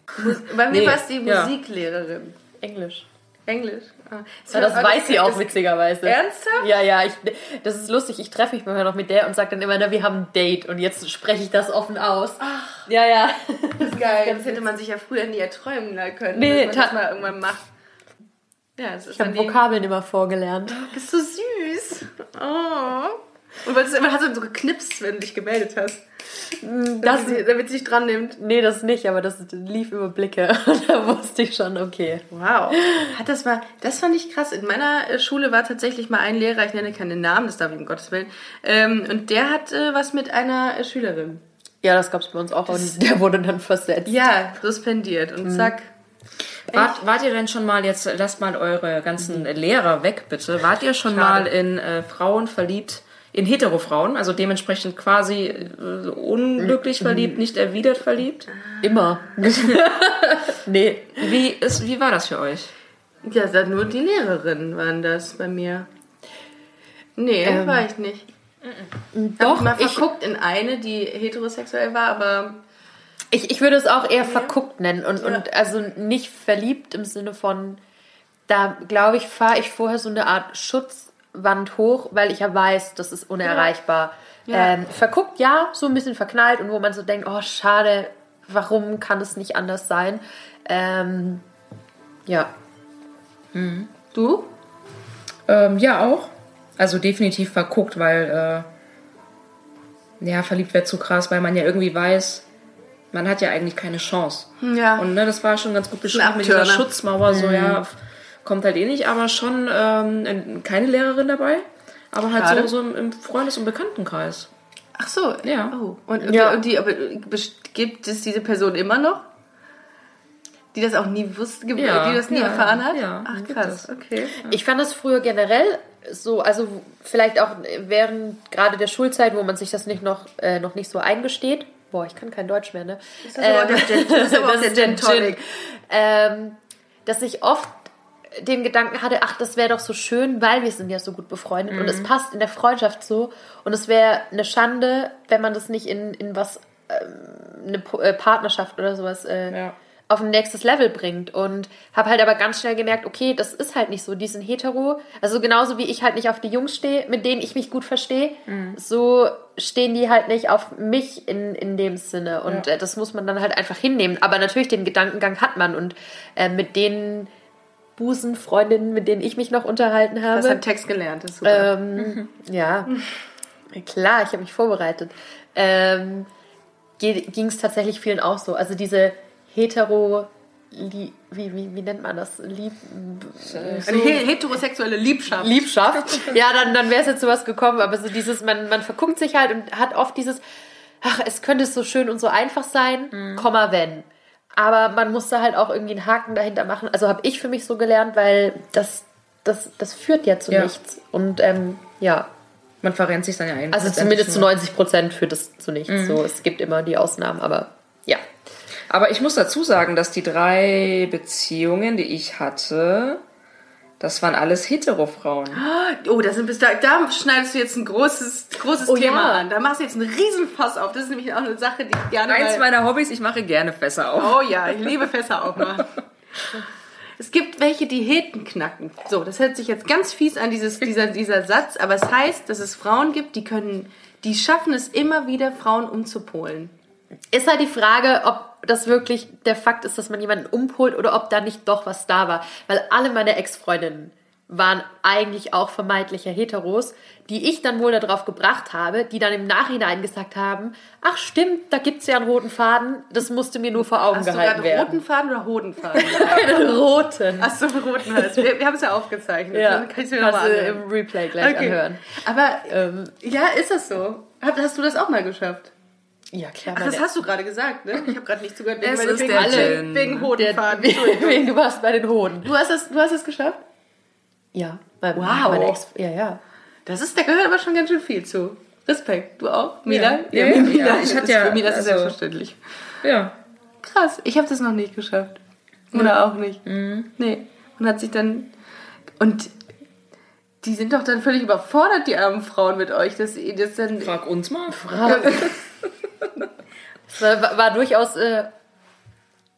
Bei mir
Nee,
war es die. Musiklehrerin.
Englisch.
Englisch. Ah.
Ja, das weiß sie auch
das-
witzigerweise.
Ernsthaft?
Ja, ja, ich, das ist lustig. Ich treffe mich manchmal noch mit der und sage dann immer, na, wir haben ein Date und jetzt spreche ich das offen aus. Ja, ja.
Das ist geil. Das hätte man sich ja früher nie erträumen können,
Nee,
dass man das mal irgendwann macht. Ja,
Ich habe Vokabeln immer vorgelernt.
Bist so süß. Oh. Und weil es immer hat so geknipst, wenn du dich gemeldet hast.
Das,
Damit sie, damit sie dich dran nimmt.
nee, das nicht, aber das lief über Blicke. da wusste ich schon, okay.
Wow. Hat das mal, das fand ich krass. In meiner äh, Schule war tatsächlich mal ein Lehrer, ich nenne keine Namen, das darf ich um Gottes Willen. Ähm, und der hat äh, was mit einer äh, Schülerin.
Ja, das gab's bei uns auch und der wurde dann versetzt.
Ja, suspendiert. Und zack.
Wart, wart ihr denn schon mal, jetzt lasst mal eure ganzen Lehrer weg, bitte. Wart ihr schon
Schade.
mal in äh, Frauen verliebt, in Hetero-Frauen, also dementsprechend quasi äh, unglücklich verliebt, nicht erwidert verliebt?
Immer. nee.
Wie, ist, wie war das für euch?
Ja, nur die Lehrerinnen waren das bei mir. Nee,
Ähm,
war ich nicht.
Doch,
Hab mal
ich,
verguckt in eine, die heterosexuell war, aber
ich, ich würde es auch eher verguckt nennen und, und also nicht verliebt im Sinne von, da glaube ich, fahre ich vorher so eine Art Schutzwand hoch, weil ich ja weiß, das ist unerreichbar.
Ja.
Ähm, verguckt, ja, so ein bisschen verknallt und wo man so denkt, oh schade, warum kann es nicht anders sein? Ähm, ja.
du?
Ähm, ja, auch. Also definitiv verguckt, weil, äh, ja, verliebt wäre zu krass, weil man ja irgendwie weiß, man hat ja eigentlich keine Chance.
Ja.
Und ne, das war schon ganz gut beschrieben mit dieser. Schutzmauer, so ja, f- kommt halt eh nicht, aber schon ähm, keine Lehrerin dabei, aber halt
Schade.
so, so im, Freundes- und Bekanntenkreis.
Ach so.
Ja.
Oh. Und,
Ja.
und die, aber gibt es diese Person immer noch? Die das auch nie wusste,
Ja,
die das nie
ja,
erfahren hat?
ja,
Ach krass, okay.
Ich fand das früher generell so, also vielleicht auch während gerade der Schulzeit, wo man sich das nicht noch, äh, noch nicht so eingesteht. Boah, ich kann kein Deutsch mehr, ne?
Das ist aber auch der Gin- das ist aber auch der Gin Tonic.
Ähm, dass ich oft den Gedanken hatte, ach, das wäre doch so schön, weil wir sind ja so gut befreundet und es
Mhm.
passt in der Freundschaft so und es wäre eine Schande, wenn man das nicht in, in was, ähm, eine äh, Partnerschaft oder sowas äh,
Ja.
auf ein nächstes Level bringt. Und habe halt aber ganz schnell gemerkt, okay, das ist halt nicht so. Die sind hetero. Also genauso wie ich halt nicht auf die Jungs stehe, mit denen ich mich gut verstehe, so stehen die halt nicht auf mich in, in dem Sinne. Und äh, das muss man dann halt einfach hinnehmen. Aber natürlich, den Gedankengang hat man. Und äh, mit den Busenfreundinnen, mit denen ich mich noch unterhalten habe.
Das hat Text gelernt, ist super.
Ähm, ja, klar, ich habe mich vorbereitet. Ähm, Ging es tatsächlich vielen auch so. Also diese hetero, wie, wie, wie nennt man das? Lieb,
Eine he- heterosexuelle Liebschaft.
Liebschaft. Ja, dann, dann wäre es jetzt sowas gekommen. Aber so dieses, man, man verguckt sich halt und hat oft dieses, ach, es könnte so schön und so einfach sein, Komma, wenn. Aber man muss da halt auch irgendwie einen Haken dahinter machen. Also habe ich für mich so gelernt, weil das, das, das führt ja zu
Ja.
nichts. Und ähm, ja,
Man verrennt sich dann ja ein.
also zumindest zu 90 Prozent führt es zu nichts. So, es gibt immer die Ausnahmen, aber ja.
Aber ich muss dazu sagen, dass die drei Beziehungen, die ich hatte, das waren alles Hetero-Frauen.
Oh, da, sind bis da, da schneidest du jetzt ein großes, großes
Oh,
Thema
ja.
an. Da machst du jetzt einen Riesenfass auf. Das ist nämlich auch eine Sache, die ich gerne
Eins
mal...
meiner Hobbys, ich mache gerne Fässer auf.
Oh ja, ich liebe Fässer aufmachen. Es gibt welche, die Heten knacken. So, das hört sich jetzt ganz fies an, dieses, dieser, dieser Satz, aber es heißt, dass es Frauen gibt, die können, die schaffen es immer wieder, Frauen umzupolen.
Ist halt die Frage, ob das wirklich der Fakt ist, dass man jemanden umpolt oder ob da nicht doch was da war. Weil alle meine Ex-Freundinnen waren eigentlich auch vermeintliche Heteros, die ich dann wohl darauf gebracht habe, die dann im Nachhinein gesagt haben, ach stimmt, da gibt's ja einen roten Faden, das musste mir nur vor Augen
Hast du
gehalten
gerade
werden.
roten Faden oder Hodenfaden?
Einen roten.
Achso, roten heißt. Wir, wir haben es ja aufgezeichnet.
Ja,
Dann kann ich mir
kannst
nochmal
du im Replay gleich
Okay.
anhören.
Aber
Ähm,
ja, ist das so? Hast, hast du das auch mal geschafft?
Ja, klar.
Ach, das hast du gerade gesagt, ne? Ich habe gerade nicht zugehört.
Es
wegen-
ist
wegen,
der
alle,
Gin.
wegen Hodenfaden.
wegen, du warst bei den Hoden.
Du hast das, du hast es geschafft?
Ja. Bei,
Wow.
Meine Ex, ja, ja.
Das ist, da gehört aber schon ganz schön viel zu. Respekt. Du auch? Mila?
Ja, ja,
Mila.
ja. Ich hatte ja,
Für Mila ist es
also-
selbstverständlich.
Ja.
Krass. Ich habe das noch nicht geschafft. Oder auch nicht. Nee. Und hat sich dann... Und die sind doch dann völlig überfordert, die armen Frauen mit euch, dass ihr das dann...
Frag uns mal.
Es war, war durchaus äh,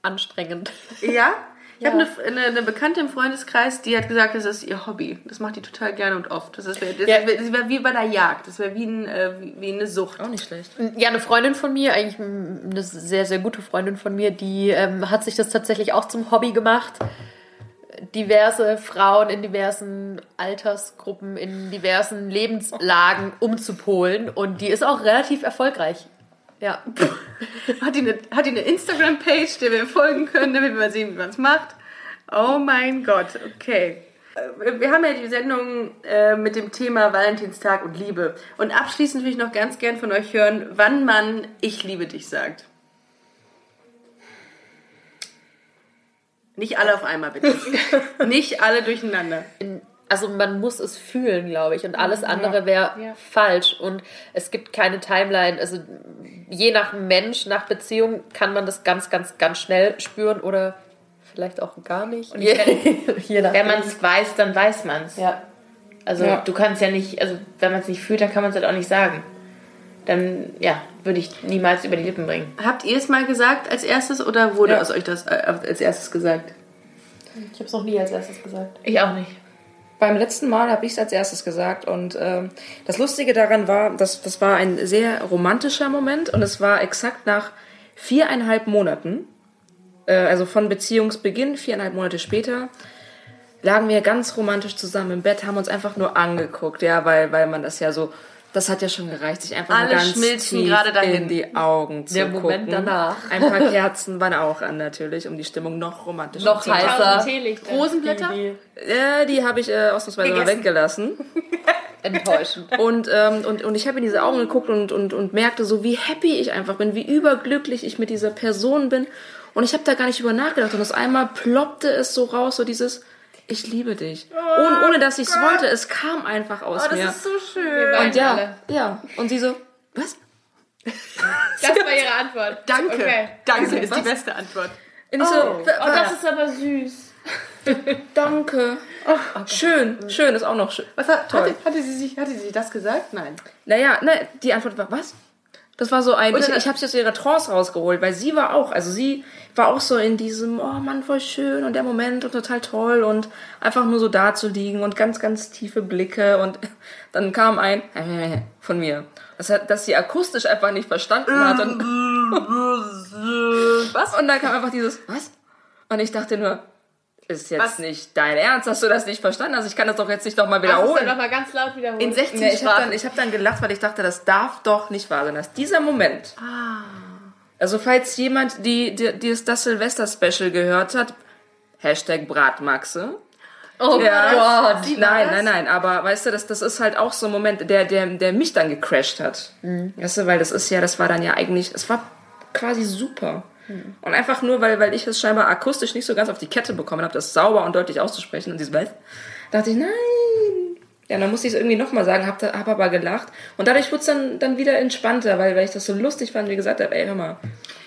anstrengend.
Ja? Ich
Ja.
habe eine, eine, eine Bekannte im Freundeskreis, die hat gesagt, das ist ihr Hobby. Das macht die total gerne und oft. Das, ist, das,
Ja.
das wäre wie bei der Jagd. Das wäre wie, ein, äh, wie, wie eine Sucht.
Auch nicht schlecht.
Ja, eine Freundin von mir, eigentlich eine sehr, sehr gute Freundin von mir, die ähm, hat sich das tatsächlich auch zum Hobby gemacht. Diverse Frauen in diversen Altersgruppen, in diversen Lebenslagen umzupolen. Und die ist auch relativ erfolgreich. Ja.
Hat die eine, eine Instagram-Page, der wir folgen können, damit wir mal sehen, wie man es macht? Oh mein Gott, okay. Äh, Wir haben ja die Sendung äh, mit dem Thema Valentinstag und Liebe. Und abschließend würde ich noch ganz gern von euch hören, wann man Ich liebe dich sagt. Nicht alle auf einmal, bitte. Nicht alle durcheinander.
Also man muss es fühlen, glaube ich. Und alles andere wäre falsch. Und es gibt keine Timeline. Also je nach Mensch, nach Beziehung kann man das ganz, ganz, ganz schnell spüren oder vielleicht auch gar nicht.
Und ich
je nach
Wenn man es weiß, dann weiß man es.
ja.
Also
Ja.
du kannst ja nicht, also wenn man es nicht fühlt, dann kann man es halt auch nicht sagen. Dann, ja, würde ich niemals über die Lippen bringen.
Habt ihr es mal gesagt als erstes oder wurde
Ja.
aus euch das äh, als erstes gesagt?
Ich habe es noch nie als erstes gesagt.
Ich auch nicht.
Beim letzten Mal habe ich es als erstes gesagt und ähm, das Lustige daran war, dass das war ein sehr romantischer Moment und es war exakt nach viereinhalb Monaten, äh, also von Beziehungsbeginn, viereinhalb Monate später, lagen wir ganz romantisch zusammen im Bett, haben uns einfach nur angeguckt, ja, weil, weil man das ja so, das hat ja schon gereicht, sich einfach
Alle
ganz
schmilzen
tief
gerade dahin.
in die Augen zu
Der
gucken.
Moment danach.
Ein paar Kerzen waren auch an natürlich, um die Stimmung noch romantischer
Noch
zu machen.
heißer.
Rosenblätter?
Ja, die habe ich äh, ausnahmsweise mal weggelassen.
Enttäuschend.
Und, ähm, und, und ich habe in diese Augen geguckt und, und, und merkte so, wie happy ich einfach bin, wie überglücklich ich mit dieser Person bin. Und ich habe da gar nicht über nachgedacht. Und auf einmal ploppte es so raus, so dieses, ich liebe dich. ohne, ohne dass ich es wollte. Es kam einfach aus
Oh, das
mir.
ist so schön.
und ja,
alle.
ja. Und sie so, was?
Das war ihre Antwort.
Danke.
Okay.
Danke ist die
Was?
beste Antwort.
Und ich so,
Oh, das ist aber süß.
danke. schön, schön ist auch noch schön.
Was hat, hatte, hatte, sie sich, hatte sie das gesagt? Nein.
Naja, ne, die Antwort war, was? Das war so ein,
Und
ich, ich habe sie aus ihrer Trance rausgeholt, weil sie war auch, also sie war auch so in diesem, oh Mann, voll schön und der Moment und total toll und einfach nur so da zu liegen und ganz, ganz tiefe Blicke und dann kam ein von mir, das hat, dass sie akustisch einfach nicht verstanden hat und was? Und dann kam einfach dieses, was? Und ich dachte nur, ist jetzt
Was?
nicht dein Ernst, hast du das nicht verstanden? Also ich kann das doch jetzt nicht nochmal wiederholen.
dann nochmal ganz laut wiederholen?
In 16
Nee, ich habe dann, ich hab dann gelacht, weil ich dachte, das darf doch nicht wahr sein. Dass dieser Moment. Also, falls jemand die, die, die das, Silvester-Special gehört hat, Hashtag Bratmaxe.
Oh
Ja.
Gott.
Nein, nein, nein, aber weißt du, das, das ist halt auch so ein Moment, der, der, der mich dann gecrashed hat. Weißt du, weil das ist ja, das war dann ja eigentlich, es war quasi super. Und einfach nur, weil, weil ich es scheinbar akustisch nicht so ganz auf die Kette bekommen habe, das sauber und deutlich auszusprechen und dieses was, dachte ich, nein. Ja, dann musste ich es irgendwie nochmal sagen, hab, hab aber gelacht. Und dadurch wurde es dann, dann wieder entspannter, weil, weil ich das so lustig fand, wie gesagt habe, ey, hör mal,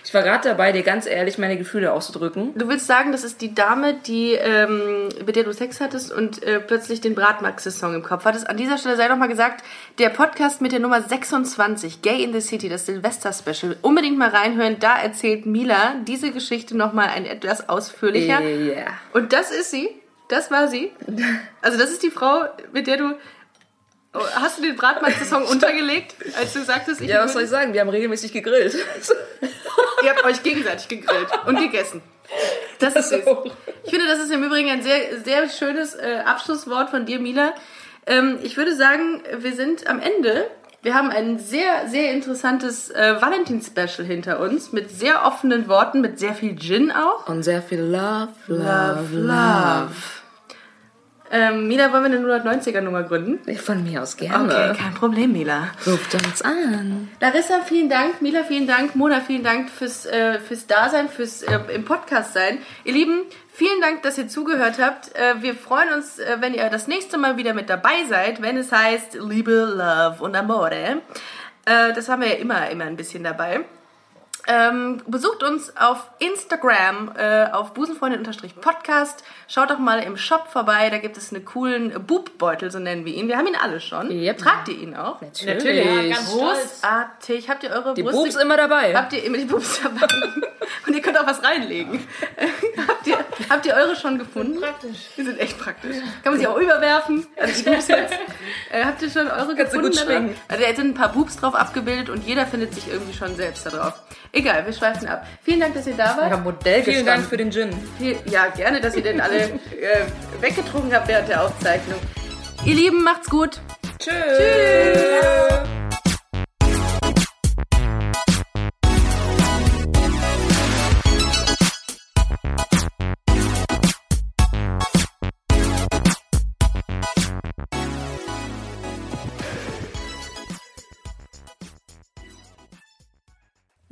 ich war gerade dabei, dir ganz ehrlich meine Gefühle auszudrücken.
Du willst sagen, das ist die Dame, die ähm, mit der du Sex hattest und äh, plötzlich den Bratmaxe-Song im Kopf hattest. An dieser Stelle sei noch mal gesagt, der Podcast mit der Nummer 26, Gay in the City, das Silvester-Special, unbedingt mal reinhören. Da erzählt Mila diese Geschichte noch mal ein etwas ausführlicher.
Ja.
Und das ist sie. Das war sie. Also das ist die Frau, mit der du... Oh, Hast du den Bratmaxe-Song untergelegt, als du sagtest, ich
Ja, was soll ich sagen? Wir haben regelmäßig gegrillt.
Ihr habt euch gegenseitig gegrillt und gegessen. Das ist süß. Ich finde, das ist im Übrigen ein sehr, sehr schönes äh, Abschlusswort von dir, Mila. Ähm, ich würde sagen, wir sind am Ende. Wir haben ein sehr, sehr interessantes äh, Valentins-Special hinter uns mit sehr offenen Worten, mit sehr viel Gin auch.
Und sehr viel Love, Love, Love.
Ähm, Mila, wollen wir eine 190er-Nummer gründen?
Von mir aus gerne.
kein Problem, Mila.
Ruft uns an.
Larissa, vielen Dank. Mila, vielen Dank. Mona, vielen Dank fürs, äh, fürs Dasein, fürs äh, im Podcast sein. Ihr Lieben, vielen Dank, dass ihr zugehört habt. Äh, wir freuen uns, äh, wenn ihr das nächste Mal wieder mit dabei seid, wenn es heißt Liebe, Love und Amore. Äh, das haben wir ja immer, immer ein bisschen dabei. Ähm, besucht uns auf Instagram äh, auf busenfreundin-podcast. Schaut doch mal im Shop vorbei, da gibt es einen coolen Bubbeutel, so nennen wir ihn. Wir haben ihn alle schon.
Yep.
Tragt ihr ihn auch?
Natürlich.
Ja, ganz stolz.
Großartig. Habt ihr eure
Die
Brüste...
Boobs immer dabei.
Habt ihr immer die Boobs dabei? Und ihr könnt auch was reinlegen. habt, ihr, habt ihr eure schon gefunden?
Praktisch.
Die sind echt praktisch. Kann man sie auch überwerfen. Also die Boobs jetzt. Äh, habt ihr schon eure
Kannst
gefunden?
gut schwingen.
Also da sind ein paar Boobs drauf abgebildet und jeder findet sich irgendwie schon selbst da drauf. Egal, wir schweifen ab. Vielen Dank, dass ihr da wart.
Ja, Modell
Vielen Dank für den Gin.
Viel- Ja, gerne, dass ihr den alle äh, weggetrunken habt während der Aufzeichnung. Ihr Lieben, macht's gut.
Tschüss.